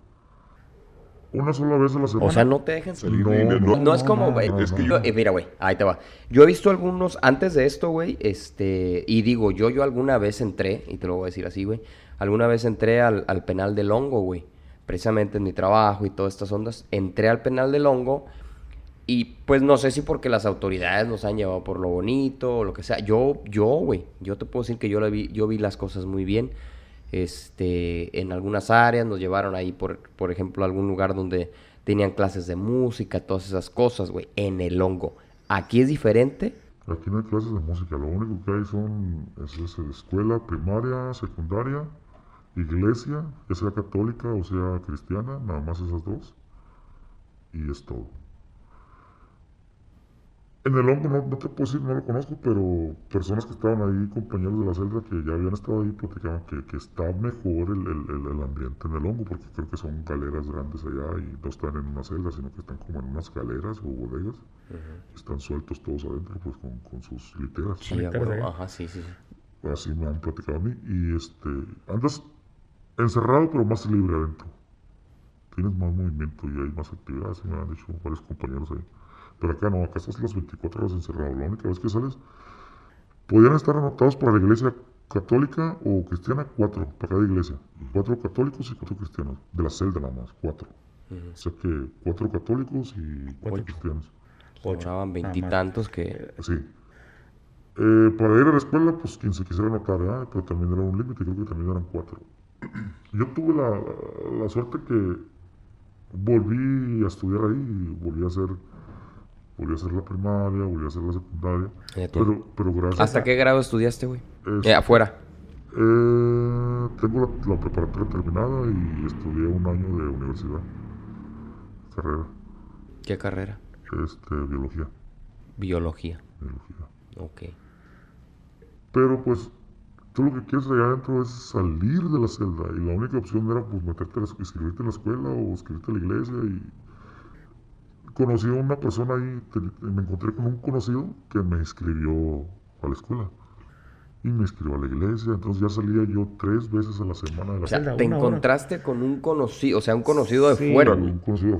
Una sola vez a la semana. O sea, no te dejan salir. no, no, No, no, es como, güey. Es que yo- eh, mira, güey, ahí te va. Yo he visto algunos, antes de esto, güey, este, y digo, yo, yo alguna vez entré, y te lo voy a decir así, güey, alguna vez entré al, al penal del hongo, güey, precisamente en mi trabajo y todas estas ondas, entré al penal del hongo, y pues no sé si porque las autoridades nos han llevado por lo bonito o lo que sea. Yo, yo, güey, yo te puedo decir que yo, la vi, yo vi las cosas muy bien. Este, en algunas áreas nos llevaron ahí, por, por ejemplo, a algún lugar donde tenían clases de música, todas esas cosas, güey, en el hongo. Aquí es diferente. Aquí no hay clases de música, lo único que hay son es, es escuela primaria, secundaria, iglesia, ya sea católica o sea cristiana, nada más esas dos. Y es todo. En el hongo no, no te puedo decir, no lo conozco, pero personas que estaban ahí, compañeros de la celda que ya habían estado ahí, platicaban que, que está mejor el, el- ambiente en el hongo, porque creo que son galeras grandes allá y no están en una celda, sino que están como en unas galeras o bodegas. Están sueltos todos adentro, pues con, con sus literas. Sí, sí. Ajá, sí. sí. Así me han platicado a mí. Y este, andas encerrado, pero más libre adentro. Tienes más movimiento y hay más actividad, así me han dicho varios compañeros ahí. Pero acá no, acá estás las 24 horas encerrado. La única vez que sales, podían estar anotados para la iglesia católica o cristiana, cuatro, para cada iglesia. Cuatro católicos y cuatro cristianos. De la celda nada más, cuatro. O sea que cuatro católicos y cuatro cristianos. Más. veintitantos que... Sí. Eh, para ir a la escuela, pues quien se quisiera anotar, ¿verdad? pero también era un límite, creo que también eran cuatro. Yo tuve la, la suerte que volví a estudiar ahí, y volví a hacer, volví a hacer la primaria, volví a hacer la secundaria, Neta. pero, pero gracias ¿Hasta qué grado estudiaste, güey? Eh, afuera. Eh, tengo la, la preparatoria terminada y estudié un año de universidad, carrera, ¿Qué carrera? este, biología, Biología. biología. Ok. Pero pues tú lo que quieres allá adentro es salir de la celda y la única opción era pues meterte a la, inscribirte en la escuela o inscribirte a la iglesia y conocí a una persona ahí, me encontré con un conocido que me inscribió a la escuela y me inscribió a la iglesia, entonces ya salía yo tres veces a la semana de la O sea, celda. te una encontraste con un conocido, o sea, un conocido de Sí. fuera. Un conocido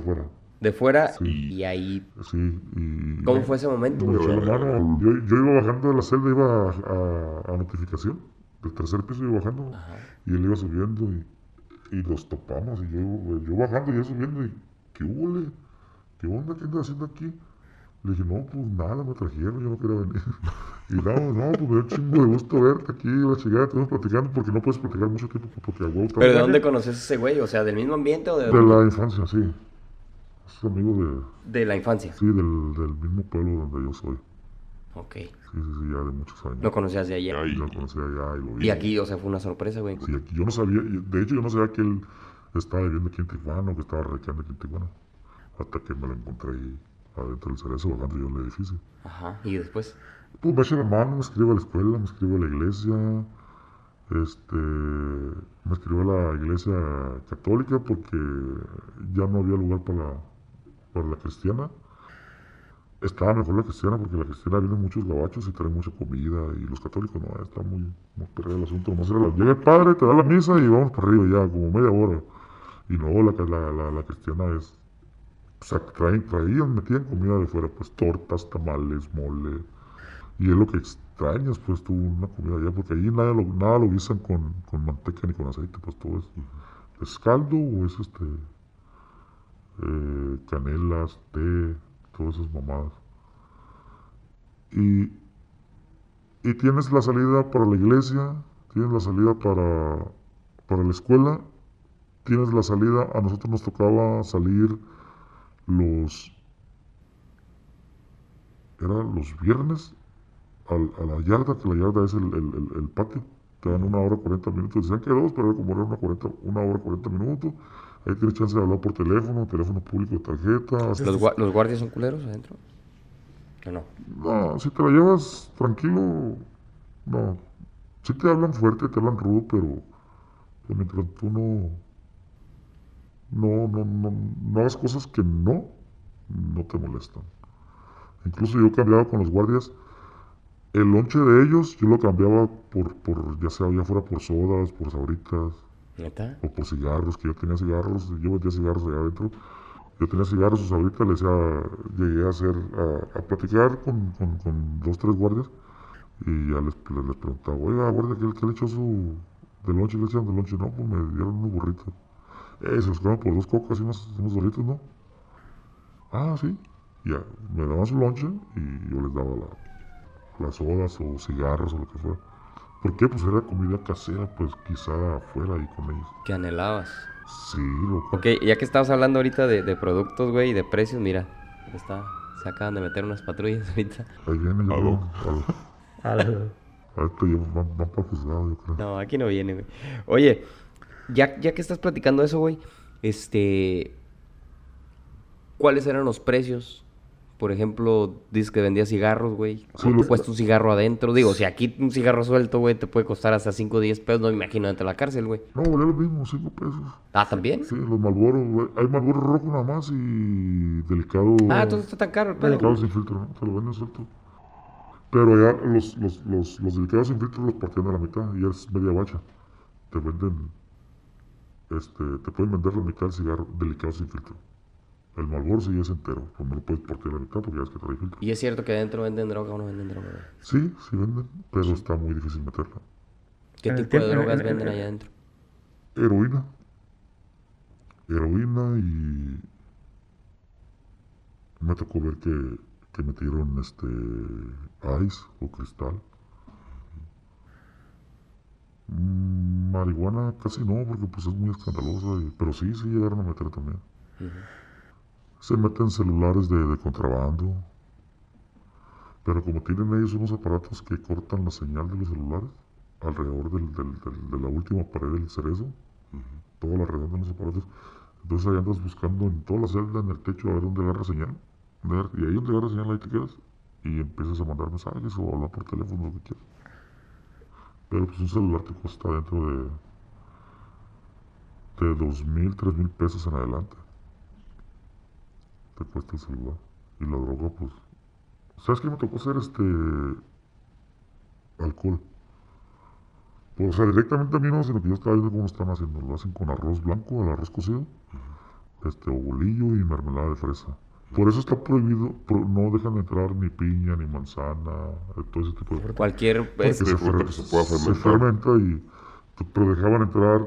De fuera Sí. y ahí... sí, y... ¿Cómo fue ese momento? Me güey? echó la mano. Yo, yo iba bajando de la celda, iba a, a- a notificación. Del tercer piso iba bajando. Y él iba subiendo y, y los topamos. Y yo, yo bajando y él subiendo. Y, ¿qué hubo? ¿Qué onda? ¿Qué andas haciendo aquí? Le dije, no, pues nada, me trajeron, yo no quería venir. Y no, no, pues me un chingo de gusto verte aquí, la chingada, estamos platicando, porque no puedes platicar mucho tiempo, porque a huevo ¿Pero de dónde conoces a ese güey? O sea, ¿del mismo ambiente o de, De la infancia, sí. Es amigo de, de la infancia? sí, del, del mismo pueblo donde yo soy. Ok. Sí, sí, sí, ya de muchos años. Lo conocías de ayer. Yo lo conocí allá y lo vi. Y aquí, o sea, fue una sorpresa, güey. Sí, aquí yo no sabía, de hecho yo no sabía que él estaba viviendo aquí en Tijuana o que estaba radicando aquí en Tijuana. Hasta que me lo encontré ahí adentro del cerezo, bajando yo en el edificio. Ajá. Y después. Pues me echa la mano, me escribe a la escuela, me escribe a la iglesia, este, me escribe a la iglesia católica porque ya no había lugar para la, para la cristiana. Estaba mejor la cristiana porque la cristiana vienen muchos gabachos y traen mucha comida y los católicos no, está muy, muy perdido el asunto. Nomás era la- llega el padre, te da la misa y vamos para arriba ya, como media hora. Y no, la, la, la, la cristiana es, o sea, traen, traían, metían comida de fuera, pues tortas, tamales, mole. Y es lo que extrañas, pues tú, una comida allá, porque allí nada lo, nada lo guisan con, con manteca ni con aceite, pues todo es, es caldo o es este, eh, canelas, té, todas esas mamadas. Y, y tienes la salida para la iglesia, tienes la salida para, para la escuela, tienes la salida, a nosotros nos tocaba salir los, era los viernes al- a la yarda, que la yarda es el, el- el- patio. Te dan una hora 40 minutos. Decían que dos, pero era como era una, 40, una hora 40 minutos. Ahí tienes chance de hablar por teléfono, teléfono público, tarjeta. hasta- ¿Los, gua- los guardias son culeros adentro? ¿O no? No, si te la llevas tranquilo, no. Si te hablan fuerte, te hablan rudo, pero pero mientras tú no, no, no, no, no hagas cosas que no, no te molestan. Incluso yo cambiaba con los guardias. El lonche de ellos yo lo cambiaba por, por ya sea ya fuera por sodas, por sabritas ¿Neta? o por cigarros, que yo tenía cigarros, yo vendía cigarros allá adentro. Yo tenía cigarros, sus ahorita le decía, llegué a hacer, a, a platicar con, con, con dos, tres guardias y ya les, les, les preguntaba, oiga, guardia, ¿qué, qué le echó su de lonche? ¿Qué le echaron de lonche? No, pues me dieron unos burritos. Eh, se los por dos cocas y unos, unos doritos, ¿no? Ah, sí. Ya, me daban su lonche y yo les daba la, las sodas o cigarros o lo que fuera. ¿Por qué? Pues era comida casera, pues quizá afuera y con ellos. ¿Qué anhelabas? Sí, loco. Ok, ya que estabas hablando ahorita de, de productos, güey, y de precios, mira. Está, se acaban de meter unas patrullas ahorita. Ahí viene, yo Aló. creo. Aló. El juzgado, yo creo. No, aquí no viene, güey. Oye, ya, ya que estás platicando eso, güey, este... ¿Cuáles eran los precios? Por ejemplo, dices que vendías cigarros, güey. ¿Cuánto cuesta un cigarro adentro? Digo, si aquí un cigarro suelto, güey, te puede costar hasta 5 o 10 pesos, no me imagino dentro de la cárcel, güey. No, valía lo mismo, cinco pesos. Ah, ¿también? Sí, los Malboros, güey. Hay Malboro rojo nada más y delicado. Ah, entonces está tan caro el pedo. Delicados sin filtro, ¿no? Se lo venden suelto. Pero ya los, los, los, los delicados sin filtro los partían a la mitad y ya es media bacha. Te venden. Este, te pueden vender la mitad del cigarro delicado sin filtro. El Malboro sí es entero, pues no lo puedes partir la mitad porque ya es que trae filtro. ¿Y es cierto que adentro venden droga o no venden droga? Sí, sí venden, pero está muy difícil meterla. ¿Qué tipo de drogas en- venden en- allá adentro? Heroína. Heroína y. Me tocó ver que, que metieron este. Ice o cristal. Mm, marihuana casi no, porque pues es muy escandalosa, y- pero sí, sí llegaron a meter también. Se meten celulares de, de contrabando. Pero como tienen ellos unos aparatos que cortan la señal de los celulares alrededor del, del- del- de la última pared del cerezo, toda la redonda de los aparatos, entonces ahí andas buscando en toda la celda, en el techo, a ver dónde agarra señal. Y ahí donde agarra señal, ahí te quedas. Y empiezas a mandar mensajes o a hablar por teléfono, lo que quieras. Pero pues un celular te cuesta dentro de, de dos mil, tres mil pesos en adelante. Te cuesta el celular. Y la droga, pues. ¿Sabes qué me tocó hacer este. alcohol? Pues, o sea, directamente a mí no, sino que yo estaba viendo cómo lo están haciendo. Lo hacen con arroz blanco, el arroz cocido, este, o bolillo y mermelada de fresa. Por eso está prohibido, pro- no dejan entrar ni piña, ni manzana, eh, todo ese tipo de Cualquier... porque es- se, fruta fer- que se pueda se fermentar. fermenta y pero dejaban entrar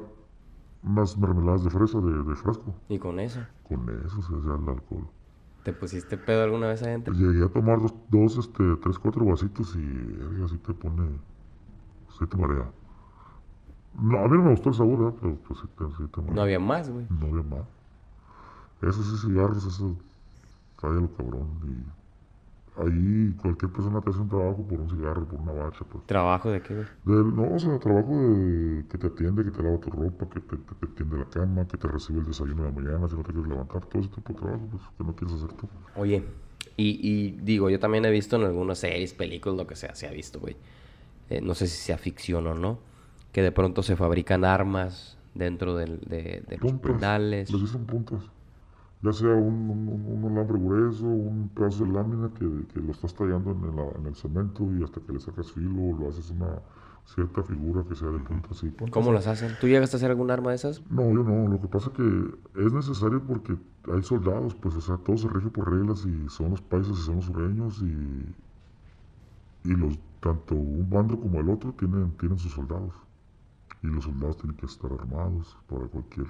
unas mermeladas de fresa de, de frasco Y con eso. con eso se hacía el alcohol ¿Te pusiste pedo alguna vez adentro? Llegué a tomar dos, dos este, tres, cuatro vasitos y así te pone, sí te marea. No, a mí no me gustó el sabor, ¿verdad? pero pues sí te, sí te marea. No había más, güey. No había más. Eso sí, cigarros, cállalo cabrón. Y ahí cualquier persona te hace un trabajo por un cigarro, por una bacha, pues. ¿Trabajo de qué? Del- no, o sea, trabajo de que te atiende, que te lava tu ropa, que te, que te tiende la cama, que te recibe el desayuno de la mañana si no te quieres levantar, todo ese tipo de trabajo, pues, que no quieres hacer tú. Oye, y, y digo, yo también he visto en algunas series, películas, lo que sea, se ha visto, güey. Eh, no sé si sea ficción o no, que de pronto se fabrican armas dentro del, de, de los penales. les dicen puntas. Ya sea un, un, un- alambre grueso, un pedazo de lámina que, que lo estás tallando en el, en el cemento y hasta que le sacas filo, lo haces una cierta figura que sea de puntas. Sí, puntas. ¿Cómo las hacen? ¿Tú llegaste a hacer algún arma de esas? No, yo no. Lo que pasa es que es necesario porque hay soldados, pues, o sea, todo se rige por reglas y son los países y son los sureños y, y los, tanto un bando como el otro tienen, tienen sus soldados. Y los soldados tienen que estar armados para cualquier,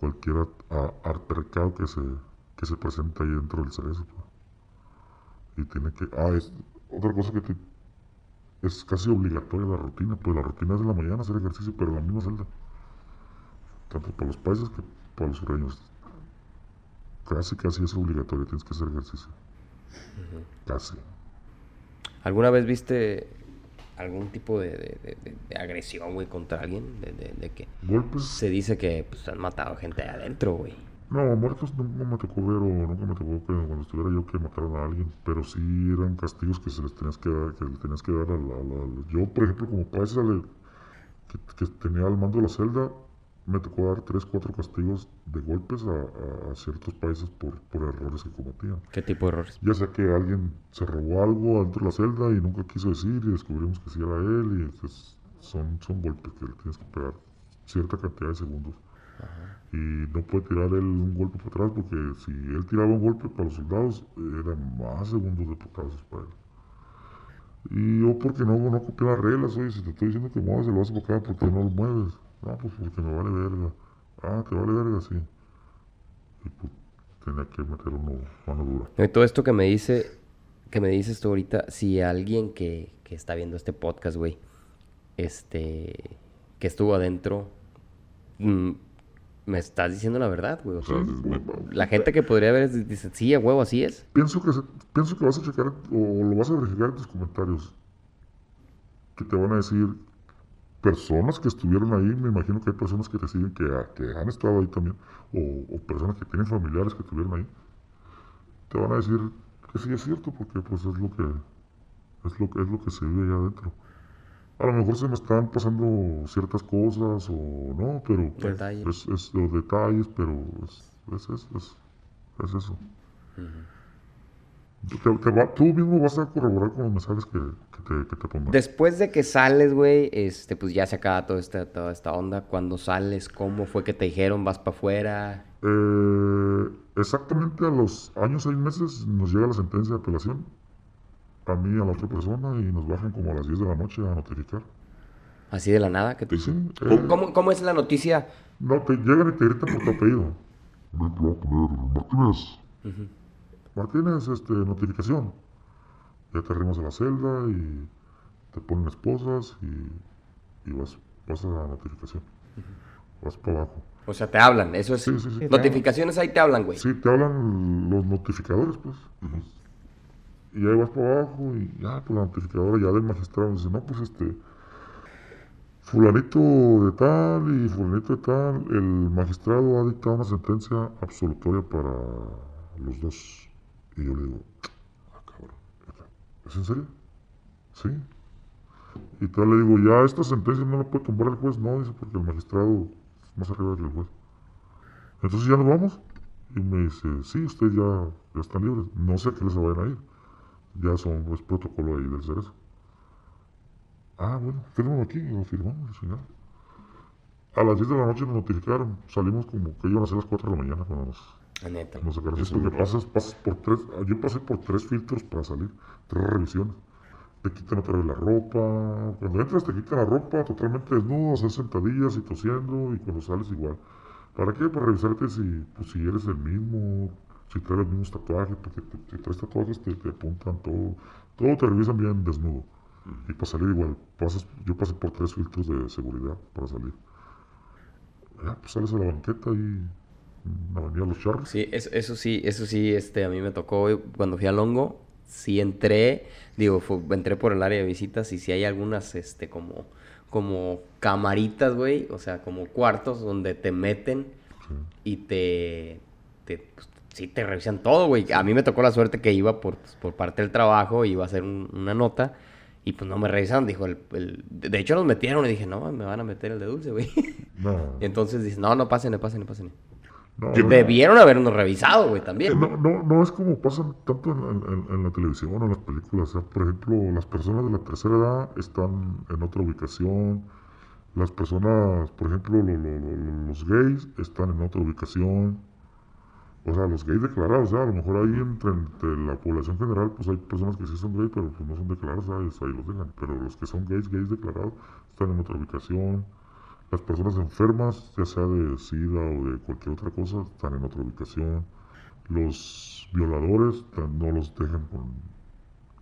cualquier altercado que se, que se presente ahí dentro del cerezo. pues. Y tiene que, ah, es otra cosa que te- es casi obligatoria la rutina, pues la rutina es de la mañana hacer ejercicio, pero en la misma celda tanto para los países que para los sureños. Casi, casi es obligatorio, tienes que hacer ejercicio. Casi. ¿Alguna vez viste algún tipo de, de- de- agresión, güey, contra alguien? De, de- de que Golpes, se dice que pues, han matado gente ahí adentro, güey. no, muertos nunca me tocó ver o nunca me tocó que cuando estuviera yo que mataran a alguien, pero sí eran castigos que se les tenías que dar, que le tenías que dar a la, a la- Yo, por ejemplo, como le- que, que tenía al mando de la celda, me tocó dar tres, cuatro castigos de golpes a, a- ciertos países por, por errores que cometían. ¿Qué tipo de errores? Ya sea que alguien se robó algo adentro de la celda y nunca quiso decir y descubrimos que sí era él y entonces son, son golpes que le tienes que pegar cierta cantidad de segundos. Y no puede tirar él un golpe para atrás porque si él tiraba un golpe para los soldados eran más segundos de putazos para él. Y yo porque no, no copié las reglas, oye, si te estoy diciendo que mueves el vaso para acá, ¿por qué no lo mueves? No, pues porque me vale verga. Ah, ¿te vale verga? Sí. Y pues tenía que meter uno mano dura. Y todo esto que me dice, que me dices tú ahorita, si alguien que, que está viendo este podcast, güey, este, que estuvo adentro, mm, me estás diciendo la verdad, güey. o sea, la gente que podría ver es- dice, sí, a huevo, así es. Pienso que, pienso que vas a checar o lo vas a verificar en tus comentarios. Que te van a decir personas que estuvieron ahí. Me imagino que hay personas que te siguen que, ha- que han estado ahí también. O, o personas que tienen familiares que estuvieron ahí. Te van a decir que sí es cierto porque pues es lo que es lo, que- es lo que se vive allá adentro. A lo mejor se me están pasando ciertas cosas o no, pero Detalles. es, es los detalles, pero es, es, es, es- es eso. Te- te va- tú mismo vas a corroborar con los mensajes que, que te, que te pongan. Después de que sales, güey, este, pues ya se acaba toda esta, toda esta onda. Cuando sales, ¿cómo fue que te dijeron? ¿Vas para afuera? Eh, exactamente a los años, seis meses, nos llega la sentencia de apelación. A mí y a la otra persona y nos bajan como a las 10 de la noche a notificar. Así de la nada. que te Sí, dicen? eh, ¿Cómo, cómo- cómo es la noticia? No, te llegan y te gritan por tu apellido. Voy a poner Martínez. Este, notificación. Ya te arrimas a la celda y te ponen esposas y, y vas, vas a la notificación. Vas para abajo. O sea, te hablan, eso es... Sí, sí, sí. Notificaciones ahí te hablan, güey. Sí, te hablan los notificadores, pues. Y ahí vas para abajo y ya, pues la notificadora ya del magistrado dice, no, pues este, fulanito de tal y fulanito de tal, el magistrado ha dictado una sentencia absolutoria para los dos. Y yo le digo, ah, cabrón, ¿es en serio? Sí. Y tal le digo, ya esta sentencia no la puede tumbar el juez, no, dice, porque el magistrado es más arriba que el juez. Entonces ya nos vamos. Y me dice, sí, ustedes ya, ya están libres. No sé a qué les vayan a ir. Ya son, es protocolo ahí del cerezo. Ah, bueno, fírmalo aquí. Y lo firmamos, señor. A las 10 de la noche nos notificaron. Salimos como que iban a ser las 4 de la mañana cuando nos, La neta. nos sacaron. Esto que pasas, pasas por tres, yo pasé por tres filtros para salir. Tres revisiones. Te quitan otra vez la ropa. Cuando entras te quitan la ropa totalmente desnudo, hacer sentadillas y tosiendo. Y cuando sales igual. ¿Para qué? Para revisarte si, pues, si eres el mismo. Si traes los mismos tatuajes, porque te, si traes tatuajes te, te apuntan todo, todo te revisan bien desnudo. Y para salir igual, pasas, yo pasé por tres filtros de seguridad para salir. Ya, pues sales a la banqueta y la avenida Los. Sí, eso, eso sí, eso sí, este, a mí me tocó güey, cuando fui a Longo, sí entré, digo, entré por el área de visitas y sí hay algunas, este, como, como camaritas, güey, o sea, como cuartos donde te meten Sí. y te, te pues, sí te revisan todo, güey. A mí me tocó la suerte que iba por, por parte del trabajo, iba a hacer un- una nota y pues no me revisaron, dijo el, el- de hecho nos metieron y dije, no, me van a meter el de dulce, güey. No, Entonces dice, no, no, pásenle, pásenle, pásenle. No, Debieron habernos revisado, güey, Eh, también. No, no, no es como pasa tanto en, en- en la televisión o en las películas. O sea, por ejemplo, las personas de la tercera edad están en otra ubicación. Las personas, por ejemplo, lo- lo- lo- los gays están en otra ubicación. O sea, los gays declarados, o sea, a lo mejor ahí entre, entre la población general, pues hay personas que sí son gays, pero pues no son declarados, ¿sabes? ahí los dejan. Pero los que son gays, gays declarados, están en otra ubicación. Las personas enfermas, ya sea de SIDA o de cualquier otra cosa, están en otra ubicación. Los violadores no los dejan con,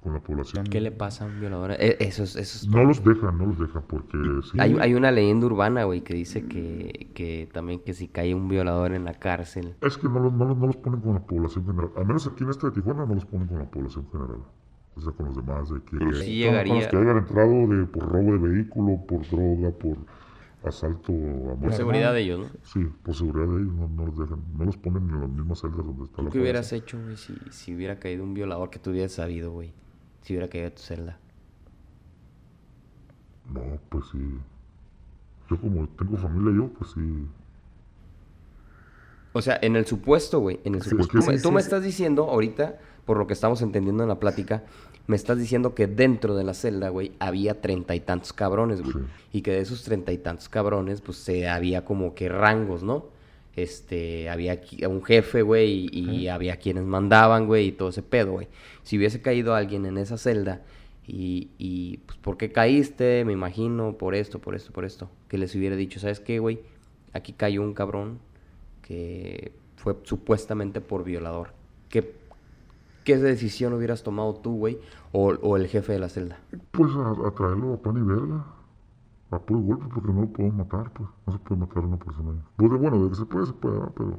con la población. ¿Qué le pasa a un violador? Eh, Eso es, eso es No los dejan, no los dejan, porque sí, Hay, hay una leyenda urbana, güey, que dice que, que también que si cae un violador en la cárcel. es que no los, no, los, no los ponen con la población general. Al menos aquí en este de Tijuana no los ponen con la población general. O sea, con los demás. De que, Pero que- sí llegaría- los que hayan entrado de, por robo de vehículo, por droga, por asalto a Por seguridad de ellos, ¿no? Sí, por seguridad de ellos no, no los dejan. No los ponen en las mismas celdas donde está la ¿Qué hubieras hecho, güey, si, si hubiera caído un violador que tú hubieras sabido, güey? Si hubiera caído a tu celda. No, pues sí. Yo como tengo familia yo, pues sí. O sea, en el supuesto, güey, en el Sí, supuesto. es que tú me, sí, tú estás diciendo ahorita, por lo que estamos entendiendo en la plática, me estás diciendo que dentro de la celda, güey, había treinta y tantos cabrones, güey. Sí. Y que de esos treinta y tantos cabrones, pues se había como que rangos, ¿no? Este, había un jefe, güey, y, y había quienes mandaban, güey, y todo ese pedo, güey. Si hubiese caído alguien en esa celda y, y pues, ¿por qué caíste? Me imagino, por esto, por esto, por esto. Que les hubiera dicho, ¿sabes qué, güey? Aquí cayó un cabrón que fue supuestamente por violador. ¿Qué, qué decisión hubieras tomado tú, güey? O, o el jefe de la celda. Pues a, a traerlo a pan y verga. A puro golpe, porque no lo podemos matar, pues. No se puede matar a una persona. Pues de- bueno, de que se puede, se puede, pero.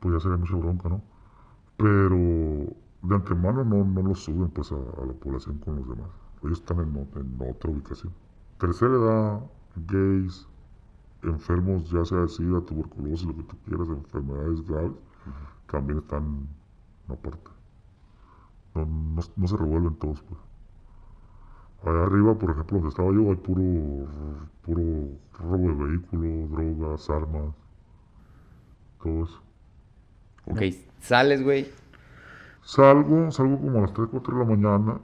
Pues ya sería mucha bronca, ¿no? Pero de antemano no, no lo suben, pues, a, a la población con los demás. Ellos están en, en otra ubicación. Tercera edad, gays, enfermos, ya sea de SIDA, tuberculosis, lo que tú quieras, enfermedades graves, también están aparte. No, no, no se revuelven todos, pues. Allá arriba, por ejemplo, donde estaba yo, hay puro, puro robo de vehículos, drogas, armas, todo eso. Ok, sales, güey. Salgo, salgo como a las 3, 4 de la mañana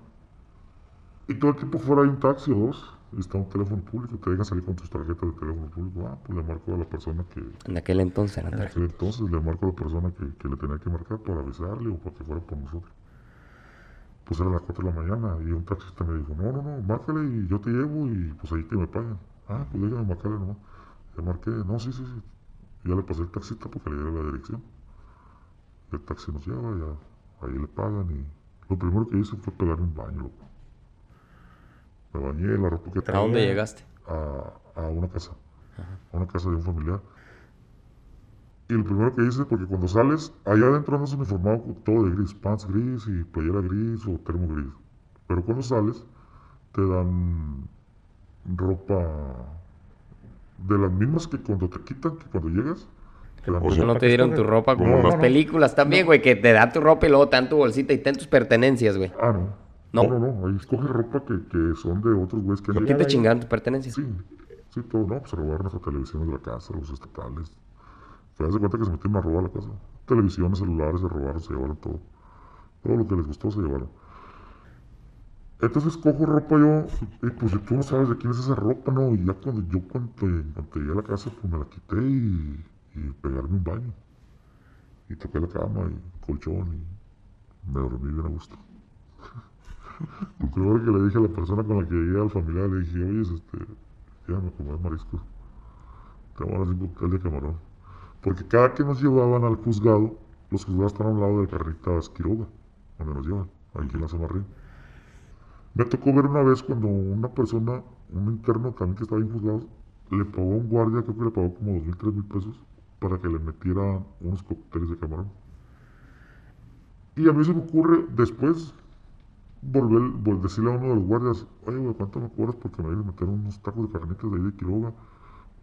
y todo el tiempo fuera hay un taxi o dos y está un teléfono público, te dejan salir con tus tarjetas de teléfono público. Ah, pues le marco a la persona que, En aquel entonces, en aquel entonces le marco a la persona que, que le tenía que marcar para avisarle o para que fuera por nosotros. Pues era las 4 de la mañana y un taxista me dijo, no, no, no, márcale y yo te llevo y pues ahí que me paguen. Ah, pues déjame marcarle nomás. Le marqué, no, sí, sí, sí. Y ya le pasé el taxista porque le diera la dirección. El taxi nos lleva, ya, ahí le pagan y lo primero que hice fue pegarme un baño, loco. Me bañé, la ropa que ¿A dónde llegaste? a, a una casa, a una casa de un familiar. Y lo primero que hice, porque cuando sales, allá adentro andas uniformado todo de gris, pants gris y playera gris o termo gris. Pero cuando sales, te dan ropa de las mismas que cuando te quitan, que cuando llegas. te dan O sea, No te dieron tu ropa como No, en las no, películas también, güey, que te dan tu ropa y luego te dan tu bolsita y te dan tus pertenencias, güey. Ah, no. No. No, no. Ahí escoges ropa que, que son de otros güeyes que han ¿Por qué te chingaron tus pertenencias? Sí, sí, todo, no, pues se robaron hasta televisiones de la casa, los estatales. Das de cuenta que se metieron a robar la casa. Televisiones, celulares, se robaron, se llevaron todo. Todo lo que les gustó se llevaron. Entonces cojo ropa yo, y pues tú no sabes de quién es esa ropa, ¿no? Y ya cuando yo cuando, cuando llegué a la casa, pues me la quité y, pegarme un baño. Y toqué la cama y colchón y me dormí bien a gusto. Lo primero que le dije a la persona con la que llegué al familiar, le dije, oye, este, ya me comí mariscos. Te voy a un cóctel de camarón. Porque cada que nos llevaban al juzgado, los juzgados están a un lado de Carnitas Quiroga, donde nos llevan, ahí en la zona arriba. Me tocó ver una vez cuando una persona, un interno también que estaba en juzgados, le pagó a un guardia, creo que le pagó como dos mil, tres mil pesos, para que le metiera unos cócteles de camarón. Y a mí se me ocurre después volver, vol- decirle a uno de los guardias, oye, güey, ¿cuánto me cobras porque me voy a meter unos tacos de carnitas de ahí de Quiroga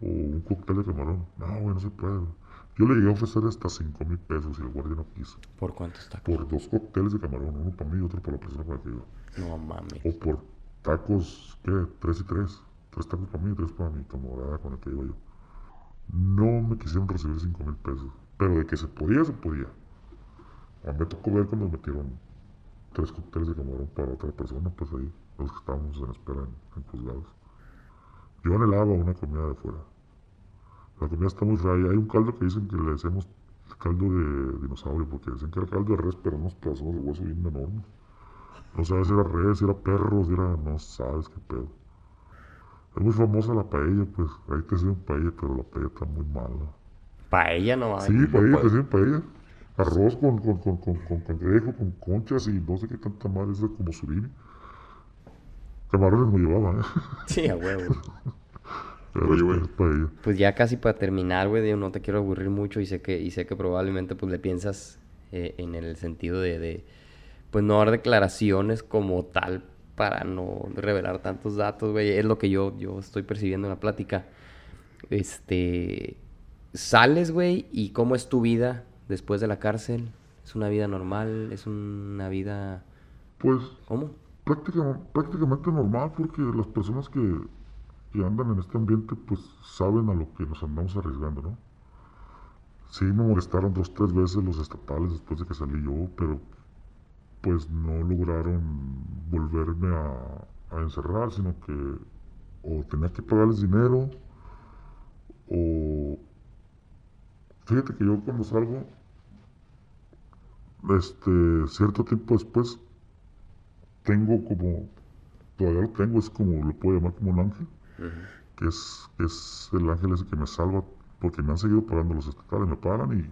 o un cóctel de camarón? No, güey, no se puede. güey". Yo le llegué a ofrecer hasta cinco mil pesos y el guardia no quiso. ¿Por cuánto está? Por dos cócteles de camarón, uno para mí y otro para la persona la que iba. No mames. O por tacos, ¿qué? Tres y tres. Tres tacos para mí y tres para mi camarada con el que iba yo. No me quisieron recibir cinco mil pesos. Pero de que se podía, se podía. A mí me tocó ver cuando metieron tres cócteles de camarón para otra persona, pues ahí, los que estábamos en espera en, en juzgados. Yo anhelaba una comida de fuera. La comida está muy y Hay un caldo que dicen que le decíamos caldo de dinosaurio, porque decían que era caldo de res, pero unos pedazos de hueso bien enormes. No sabes si era res, si era perro, si era. No sabes qué pedo. Es muy famosa la paella, pues. Ahí te sirven paella, pero la paella está muy mala. Paella no Sí, no paella, puedo. te sirven paella. Arroz con, con, con, con, con cangrejo, con conchas y no sé qué tanta madre, es como surimi. Camarones no llevaba, ¿eh? Sí, a huevo. Pero Oye, güey. es paella. Pues ya casi para terminar, güey, digo, no te quiero aburrir mucho y sé que, y sé que probablemente pues le piensas eh, en el sentido de, de, pues no dar declaraciones como tal para no revelar tantos datos, güey. Es lo que yo, yo estoy percibiendo en la plática. Este, sales, güey, y cómo es tu vida después de la cárcel. ¿Es una vida normal? ¿Es una vida... Pues ¿Cómo? práctica- prácticamente normal porque las personas que, que andan en este ambiente pues saben a lo que nos andamos arriesgando, ¿no? Sí me molestaron dos, tres veces los estatales después de que salí yo, pero pues no lograron volverme a, encerrar, sino que o tenía que pagarles dinero o... Fíjate que yo cuando salgo, este, cierto tiempo después, tengo como, todavía lo tengo, es como, lo puedo llamar como un ángel, que es, que es el ángel ese que me salva, porque me han seguido pagando los estatales, me pagan y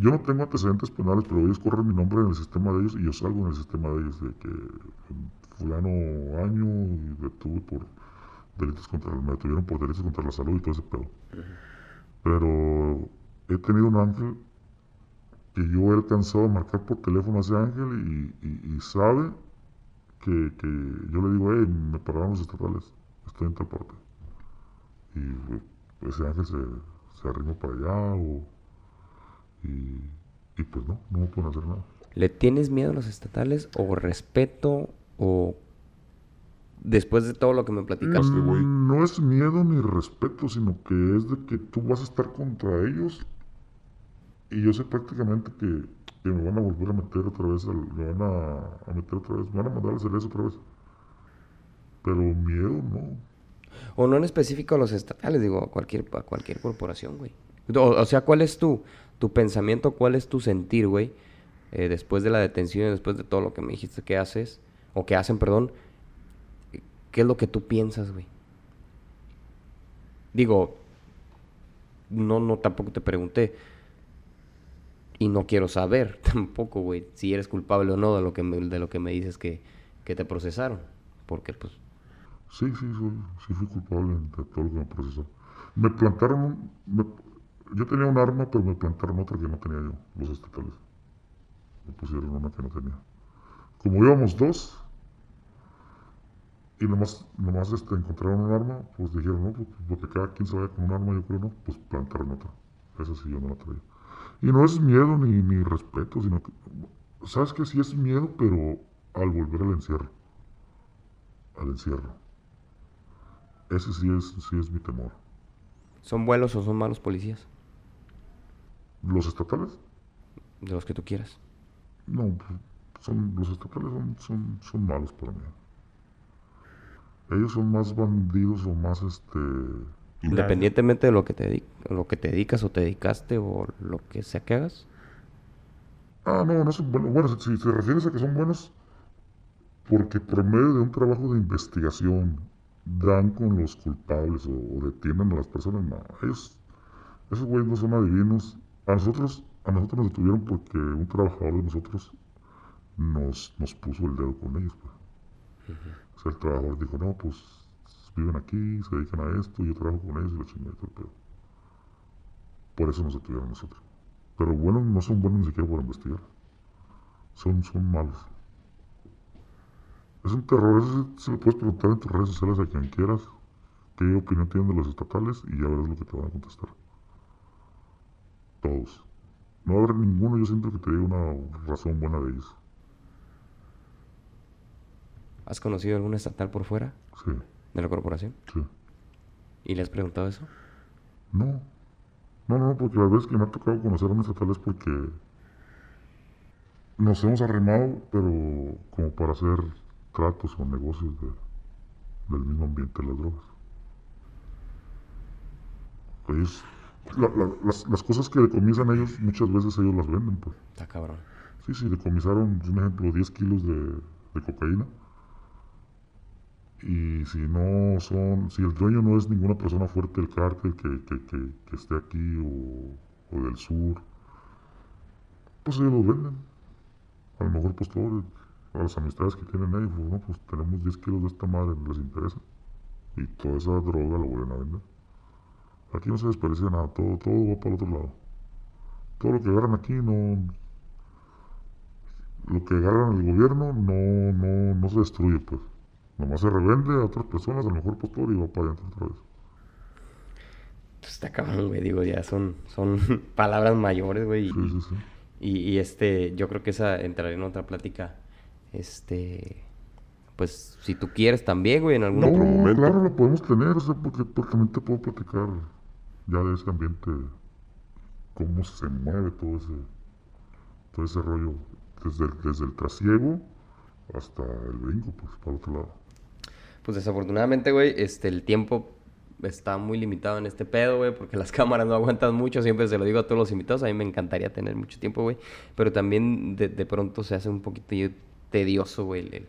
yo no tengo antecedentes penales, pero ellos corren mi nombre en el sistema de ellos y yo salgo en el sistema de ellos, de que fulano año detuve por delitos contra, me detuvieron por delitos contra la salud y todo ese pedo. Pero he tenido un ángel que yo he alcanzado a marcar por teléfono a ese ángel y, sabe que, yo le digo, hey, me pagaron los estatales, estoy en tal parte. Y eh, ese ángel se, se arrima para allá o, y, y pues no, no me pueden hacer nada. ¿Le tienes miedo a los estatales o respeto o después de todo lo que me platicaste, güey? Mm, No es miedo ni respeto, sino que es de que tú vas a estar contra ellos y yo sé prácticamente que, que me van a volver a meter otra vez, al- me van a, a meter otra vez, me van a mandar al cerezo otra vez. Pero miedo no. O no en específico a los estatales, digo, a cualquier, a cualquier corporación, güey. O, sea, ¿cuál es tu, tu pensamiento, cuál es tu sentir, güey? eh, después de la detención y después de todo lo que me dijiste que haces, o que hacen, perdón. ¿Qué es lo que tú piensas, güey? Digo, no, no, tampoco te pregunté. Y no quiero saber tampoco, güey, si eres culpable o no de lo que me, de lo que me dices que, que te procesaron. Porque, pues, Sí, sí, soy, sí fui culpable de todo lo que me procesó. Me plantaron, me- yo tenía un arma, pero me plantaron otra que no tenía yo, los estatales. Me pusieron una que no tenía. Como íbamos dos, y nomás, nomás este, encontraron un arma, pues dijeron, no, pues porque cada quien se vaya con un arma, yo creo no, pues plantaron otra. Esa sí yo no la traía. Y no es miedo ni, ni respeto, sino que, ¿sabes qué? Sí es miedo, pero al volver al encierro. Al encierro. Ese sí es, sí es mi temor. ¿son buenos o son malos policías? ¿Los estatales? De los que tú quieras. No, pues, son, los estatales son, son, son malos para mí. Ellos son más bandidos o más este... Independientemente de lo que te lo que te dedicas o te dedicaste o lo que sea que hagas. Ah, no, no son buenos. Bueno, si te refieres a que son buenos, porque por medio de un trabajo de investigación dan con los culpables o, o detienen a las personas, no. Ellos, esos güeyes no son adivinos. A nosotros, a nosotros nos detuvieron porque un trabajador de nosotros nos, nos puso el dedo con ellos. Pues. O sea, el trabajador dijo, no, pues viven aquí, se dedican a esto, yo trabajo con ellos y la chingada todo Por eso nos detuvieron nosotros. Pero bueno, no son buenos ni siquiera por investigar. Son, son malos. Es un terror, eso se lo puedes preguntar en tus redes sociales a quien quieras, qué opinión tienen de los estatales y ya verás lo que te van a contestar. Todos. No va a haber ninguno, yo siento que te diga una razón buena de ellos. ¿Has conocido algún estatal por fuera? Sí. ¿De la corporación? Sí. ¿Y le has preguntado eso? No. No, no, porque las veces que me ha tocado conocer a un estatal es porque nos hemos arrimado, pero como para hacer tratos o negocios del mismo ambiente de las drogas. Las, cosas que decomisan ellos, muchas veces ellos las venden, pues. Está cabrón. Sí, sí, decomisaron, un ejemplo, 10 kilos de, cocaína. Y si no son, si el dueño no es ninguna persona fuerte del cártel que, que, esté aquí o, o, del sur, pues ellos los venden. A lo mejor, pues todo, a las amistades que tienen ellos, pues, no, pues tenemos 10 kilos de esta madre, les interesa. Y toda esa droga la vuelven a vender. Aquí no se desperdicia nada, todo, todo va para el otro lado. Todo lo que agarran aquí no. Lo que agarran el gobierno no, no, no se destruye, pues. Nomás se revende a otras personas, a lo mejor postor, y va para adentro otra vez. Pues está cabrón, güey, digo, ya son, son palabras mayores, güey. Sí, sí, sí. Y, y, este, yo creo que esa entraría en otra plática. Este pues si tú quieres también, güey, en algún otro momento. Claro, lo podemos tener, o sea, porque, porque también te puedo platicar ya de ese ambiente, cómo se mueve todo ese, todo ese rollo, desde el, desde el trasiego hasta el brinco, pues, para otro lado. Pues desafortunadamente, güey, este, el tiempo está muy limitado en este pedo, güey, porque las cámaras no aguantan mucho, siempre se lo digo a todos los invitados, a mí me encantaría tener mucho tiempo, güey, pero también de, de, pronto se hace un poquito tedioso, güey,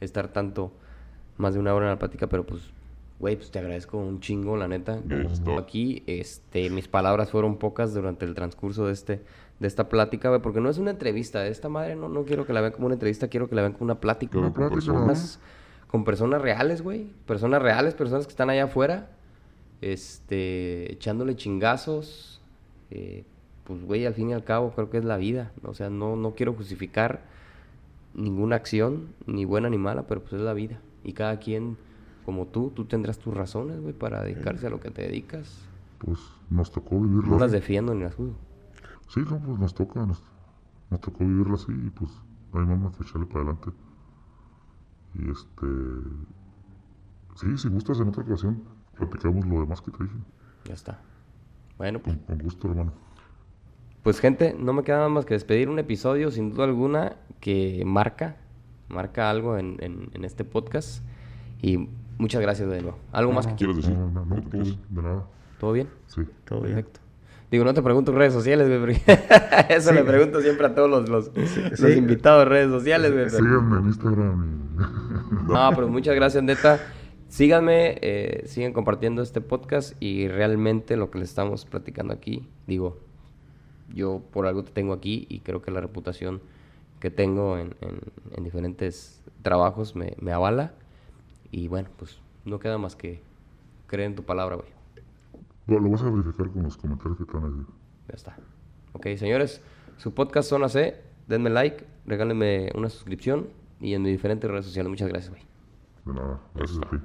estar tanto, más de una hora en la plática, pero pues Güey, pues te agradezco un chingo, la neta. Como aquí, este, mis palabras fueron pocas durante el transcurso de este, de esta plática, güey, porque no es una entrevista. De esta madre no, no quiero que la vean como una entrevista, quiero que la vean como una plática. con personas, con personas reales, güey. Personas reales, personas que están allá afuera, este, echándole chingazos. Eh, pues, güey, al fin y al cabo creo que es la vida. O sea, no, no quiero justificar ninguna acción, ni buena ni mala, pero pues es la vida. Y cada quien como tú, tú tendrás tus razones, güey, para dedicarse a lo que te dedicas. Pues nos tocó vivirlo. No las defiendo ni las juzgo. Sí, no, pues nos toca, nos, tocó vivirlo así y pues no hay más que echarle para adelante. Y este. Sí, si gustas en otra ocasión, platicamos lo demás que te dije. Ya está. Bueno, pues. Con, gusto, hermano. Pues, gente, no me queda nada más que despedir un episodio, sin duda alguna, que marca, marca algo en, en, en este podcast. Y Muchas gracias de nuevo. ¿Algo más que quieras decir? No, no, no, de nada. ¿Todo bien? Sí. Todo Perfecto. Digo, no te pregunto redes sociales, güey, eso le pregunto siempre a todos los, los, los invitados de redes sociales, güey. Síganme en Instagram. no, pero muchas gracias, neta. Síganme, eh, sigan compartiendo este podcast y realmente lo que les estamos platicando aquí, digo, yo por algo te tengo aquí y creo que la reputación que tengo en, en, diferentes trabajos me, me avala. Y bueno, pues no queda más que creer en tu palabra, güey. Lo, lo vas a verificar con los comentarios que están ahí. Ya está. Ok, señores, su podcast Zona C, denme like, regálenme una suscripción y en mis diferentes redes sociales. Muchas gracias, güey. De nada, gracias a ti.